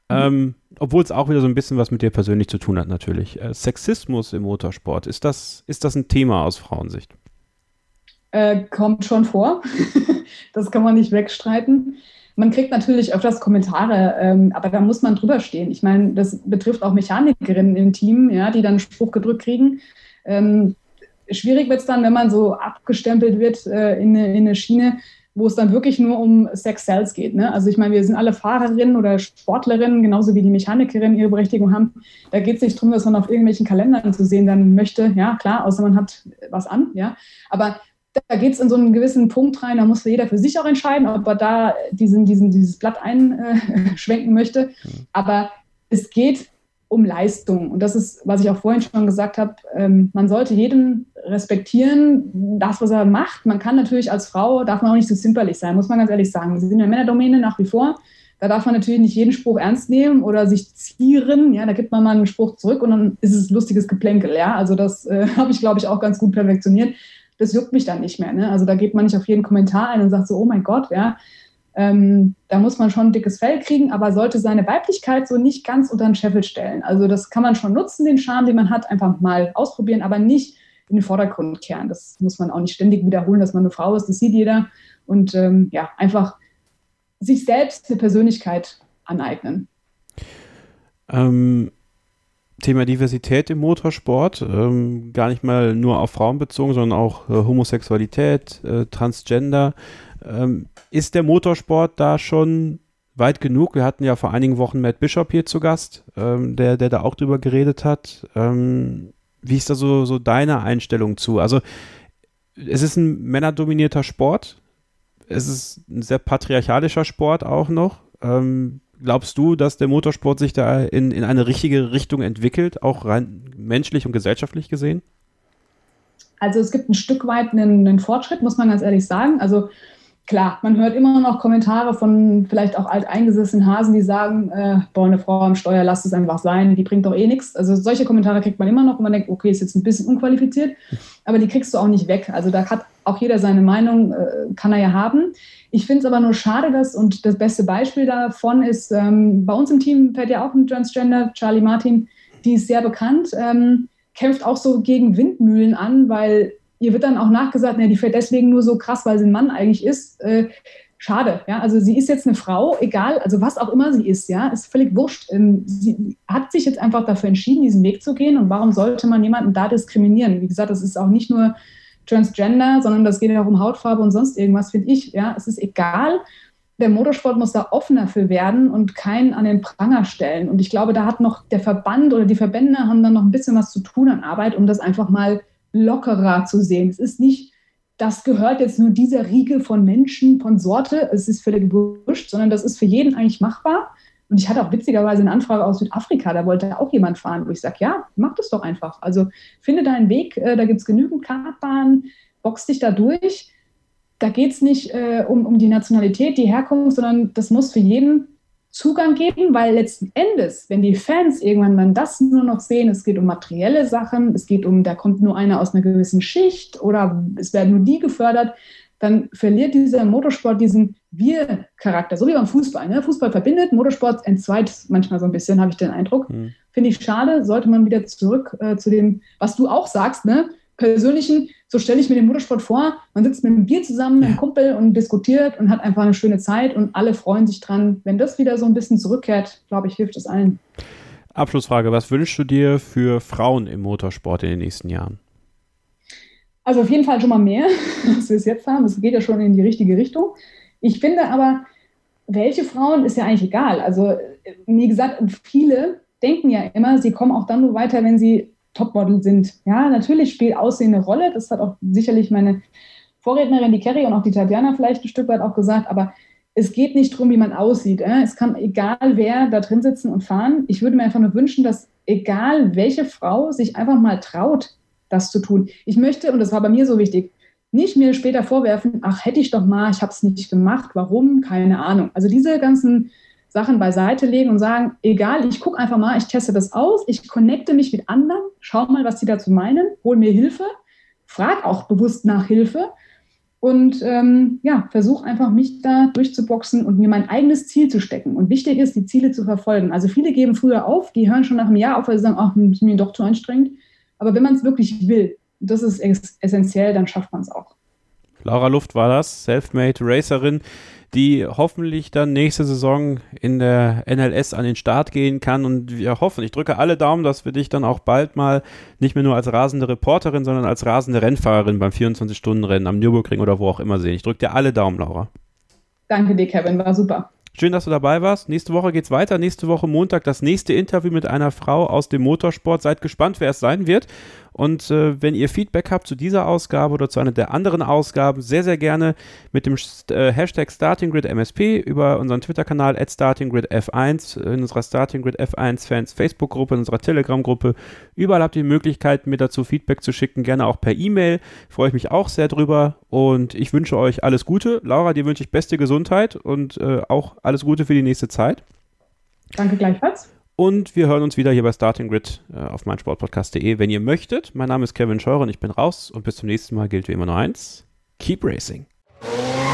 Mhm. Ähm, obwohl es auch wieder so ein bisschen was mit dir persönlich zu tun hat, natürlich. Äh, Sexismus im Motorsport, ist das, ist das ein Thema aus Frauensicht? Äh, kommt schon vor. das kann man nicht wegstreiten. Man kriegt natürlich öfters Kommentare, ähm, aber da muss man drüber stehen. Ich meine, das betrifft auch Mechanikerinnen im Team, ja, die dann Spruch gedrückt kriegen. Ähm, schwierig wird es dann, wenn man so abgestempelt wird äh, in, eine, in, eine, Schiene, wo es dann wirklich nur um Sex Sales geht. Ne? Also ich meine, wir sind alle Fahrerinnen oder Sportlerinnen, genauso wie die Mechanikerinnen ihre Berechtigung haben. Da geht es nicht darum, dass man auf irgendwelchen Kalendern zu sehen dann möchte. Ja, klar, außer man hat was an. Ja, aber da geht es in so einen gewissen Punkt rein, da muss jeder für sich auch entscheiden, ob er da diesen, diesen, dieses Blatt einschwenken möchte. Aber es geht um Leistung. Und das ist, was ich auch vorhin schon gesagt habe, ähm, man sollte jeden respektieren, das, was er macht. Man kann natürlich als Frau, darf man auch nicht so zimperlich sein, muss man ganz ehrlich sagen. Wir sind in der Männerdomäne nach wie vor. Da darf man natürlich nicht jeden Spruch ernst nehmen oder sich zieren. Ja, da gibt man mal einen Spruch zurück und dann ist es lustiges Geplänkel. Ja, also das äh, habe ich, glaube ich, auch ganz gut perfektioniert das juckt mich dann nicht mehr. Ne? Also da geht man nicht auf jeden Kommentar ein und sagt so, oh mein Gott, ja, ähm, da muss man schon ein dickes Fell kriegen, aber sollte seine Weiblichkeit so nicht ganz unter den Scheffel stellen. Also das kann man schon nutzen, den Charme, den man hat, einfach mal ausprobieren, aber nicht in den Vordergrund kehren. Das muss man auch nicht ständig wiederholen, dass man eine Frau ist, das sieht jeder. Und ähm, ja, einfach sich selbst eine Persönlichkeit aneignen. Ähm, Thema Diversität im Motorsport, ähm, gar nicht mal nur auf Frauen bezogen, sondern auch äh, Homosexualität, äh, Transgender. Ähm, ist der Motorsport da schon weit genug? Wir hatten ja vor einigen Wochen Matt Bishop hier zu Gast, ähm, der, der da auch drüber geredet hat. Ähm, wie ist da so, so deine Einstellung zu? Also, es ist ein männerdominierter Sport. Es ist ein sehr patriarchalischer Sport auch noch. Ähm, glaubst du, dass der Motorsport sich da in, in eine richtige Richtung entwickelt, auch rein menschlich und gesellschaftlich gesehen? Also es gibt ein Stück weit einen, einen Fortschritt, muss man ganz ehrlich sagen. Also klar, man hört immer noch Kommentare von vielleicht auch alteingesessenen Hasen, die sagen, äh, boah, eine Frau am Steuer, lass es einfach sein, die bringt doch eh nichts. Also solche Kommentare kriegt man immer noch und man denkt, okay, ist jetzt ein bisschen unqualifiziert, aber die kriegst du auch nicht weg. Also da hat auch jeder seine Meinung, äh, kann er ja haben. Ich finde es aber nur schade, dass, und das beste Beispiel davon ist, ähm, bei uns im Team fährt ja auch ein Transgender, Charlie Martin, die ist sehr bekannt, ähm, kämpft auch so gegen Windmühlen an, weil ihr wird dann auch nachgesagt, na, die fährt deswegen nur so krass, weil sie ein Mann eigentlich ist. Äh, schade, ja. Also sie ist jetzt eine Frau, egal, also was auch immer sie ist, ja, ist völlig wurscht. Ähm, sie hat sich jetzt einfach dafür entschieden, diesen Weg zu gehen. Und warum sollte man jemanden da diskriminieren? Wie gesagt, das ist auch nicht nur Transgender, sondern das geht ja auch um Hautfarbe und sonst irgendwas, finde ich. Ja, es ist egal. Der Motorsport muss da offener für werden und keinen an den Pranger stellen. Und ich glaube, da hat noch der Verband oder die Verbände haben dann noch ein bisschen was zu tun an Arbeit, um das einfach mal lockerer zu sehen. Es ist nicht, das gehört jetzt nur dieser Riege von Menschen, von Sorte, es ist völlig wurscht, sondern das ist für jeden eigentlich machbar. Und ich hatte auch witzigerweise eine Anfrage aus Südafrika, da wollte auch jemand fahren, wo ich sage, ja, mach das doch einfach. Also finde deinen Weg, äh, da gibt es genügend Kartbahnen, box dich da durch. Da geht es nicht äh, um, um die Nationalität, die Herkunft, sondern das muss für jeden Zugang geben, weil letzten Endes, wenn die Fans irgendwann dann das nur noch sehen, es geht um materielle Sachen, es geht um, da kommt nur einer aus einer gewissen Schicht oder es werden nur die gefördert, dann verliert dieser Motorsport diesen Wir-Charakter, so wie beim Fußball. Ne? Fußball verbindet, Motorsport entzweit manchmal so ein bisschen, habe ich den Eindruck. Mhm. Finde ich schade, sollte man wieder zurück äh, zu dem, was du auch sagst, ne? persönlichen, so stelle ich mir den Motorsport vor, man sitzt mit einem Bier zusammen, mit einem Kumpel und diskutiert und hat einfach eine schöne Zeit und alle freuen sich dran. Wenn das wieder so ein bisschen zurückkehrt, glaube ich, hilft es allen. Abschlussfrage, was wünschst du dir für Frauen im Motorsport in den nächsten Jahren? Also auf jeden Fall schon mal mehr, als wir es jetzt haben. Es geht ja schon in die richtige Richtung. Ich finde aber, welche Frauen ist ja eigentlich egal. Also wie gesagt, viele denken ja immer, sie kommen auch dann nur weiter, wenn sie Topmodel sind. Ja, natürlich spielt Aussehen eine Rolle. Das hat auch sicherlich meine Vorrednerin, die Kerry und auch die Tatjana vielleicht ein Stück weit auch gesagt. Aber es geht nicht darum, wie man aussieht. Es kann egal wer da drin sitzen und fahren. Ich würde mir einfach nur wünschen, dass egal welche Frau sich einfach mal traut, das zu tun. Ich möchte, und das war bei mir so wichtig, nicht mir später vorwerfen, ach, hätte ich doch mal, ich habe es nicht gemacht, warum, keine Ahnung. Also diese ganzen Sachen beiseite legen und sagen, egal, ich gucke einfach mal, ich teste das aus, ich connecte mich mit anderen, schau mal, was sie dazu meinen, hol mir Hilfe, frag auch bewusst nach Hilfe und ähm, ja, versuche einfach mich da durchzuboxen und mir mein eigenes Ziel zu stecken. Und wichtig ist, die Ziele zu verfolgen. Also viele geben früher auf, die hören schon nach einem Jahr auf, weil sie sagen, ach, ist mir doch zu anstrengend. Aber wenn man es wirklich will, das ist essentiell, dann schafft man es auch. Laura Luft war das, Selfmade Racerin, die hoffentlich dann nächste Saison in der NLS an den Start gehen kann. Und wir hoffen, ich drücke alle Daumen, dass wir dich dann auch bald mal nicht mehr nur als rasende Reporterin, sondern als rasende Rennfahrerin beim 24-Stunden-Rennen am Nürburgring oder wo auch immer sehen. Ich drücke dir alle Daumen, Laura. Danke dir, Kevin, war super. Schön, dass du dabei warst. Nächste Woche geht's weiter. Nächste Woche Montag das nächste Interview mit einer Frau aus dem Motorsport. Seid gespannt, wer es sein wird. Und äh, wenn ihr Feedback habt zu dieser Ausgabe oder zu einer der anderen Ausgaben, sehr, sehr gerne mit dem äh, Hashtag StartingGridMSP über unseren Twitter-Kanal at StartingGridF1, in unserer StartingGrid F1 Fans Facebook-Gruppe, in unserer Telegram-Gruppe. Überall habt ihr die Möglichkeit, mir dazu Feedback zu schicken, gerne auch per E-Mail. Freue ich mich auch sehr drüber und ich wünsche euch alles Gute. Laura, dir wünsche ich beste Gesundheit und äh, auch alles Gute für die nächste Zeit. Danke gleichfalls. Und wir hören uns wieder hier bei Starting Grid äh, auf meinsportpodcast.de, wenn ihr möchtet. Mein Name ist Kevin Scheurer und ich bin raus. Und bis zum nächsten Mal gilt wie immer nur eins: Keep Racing.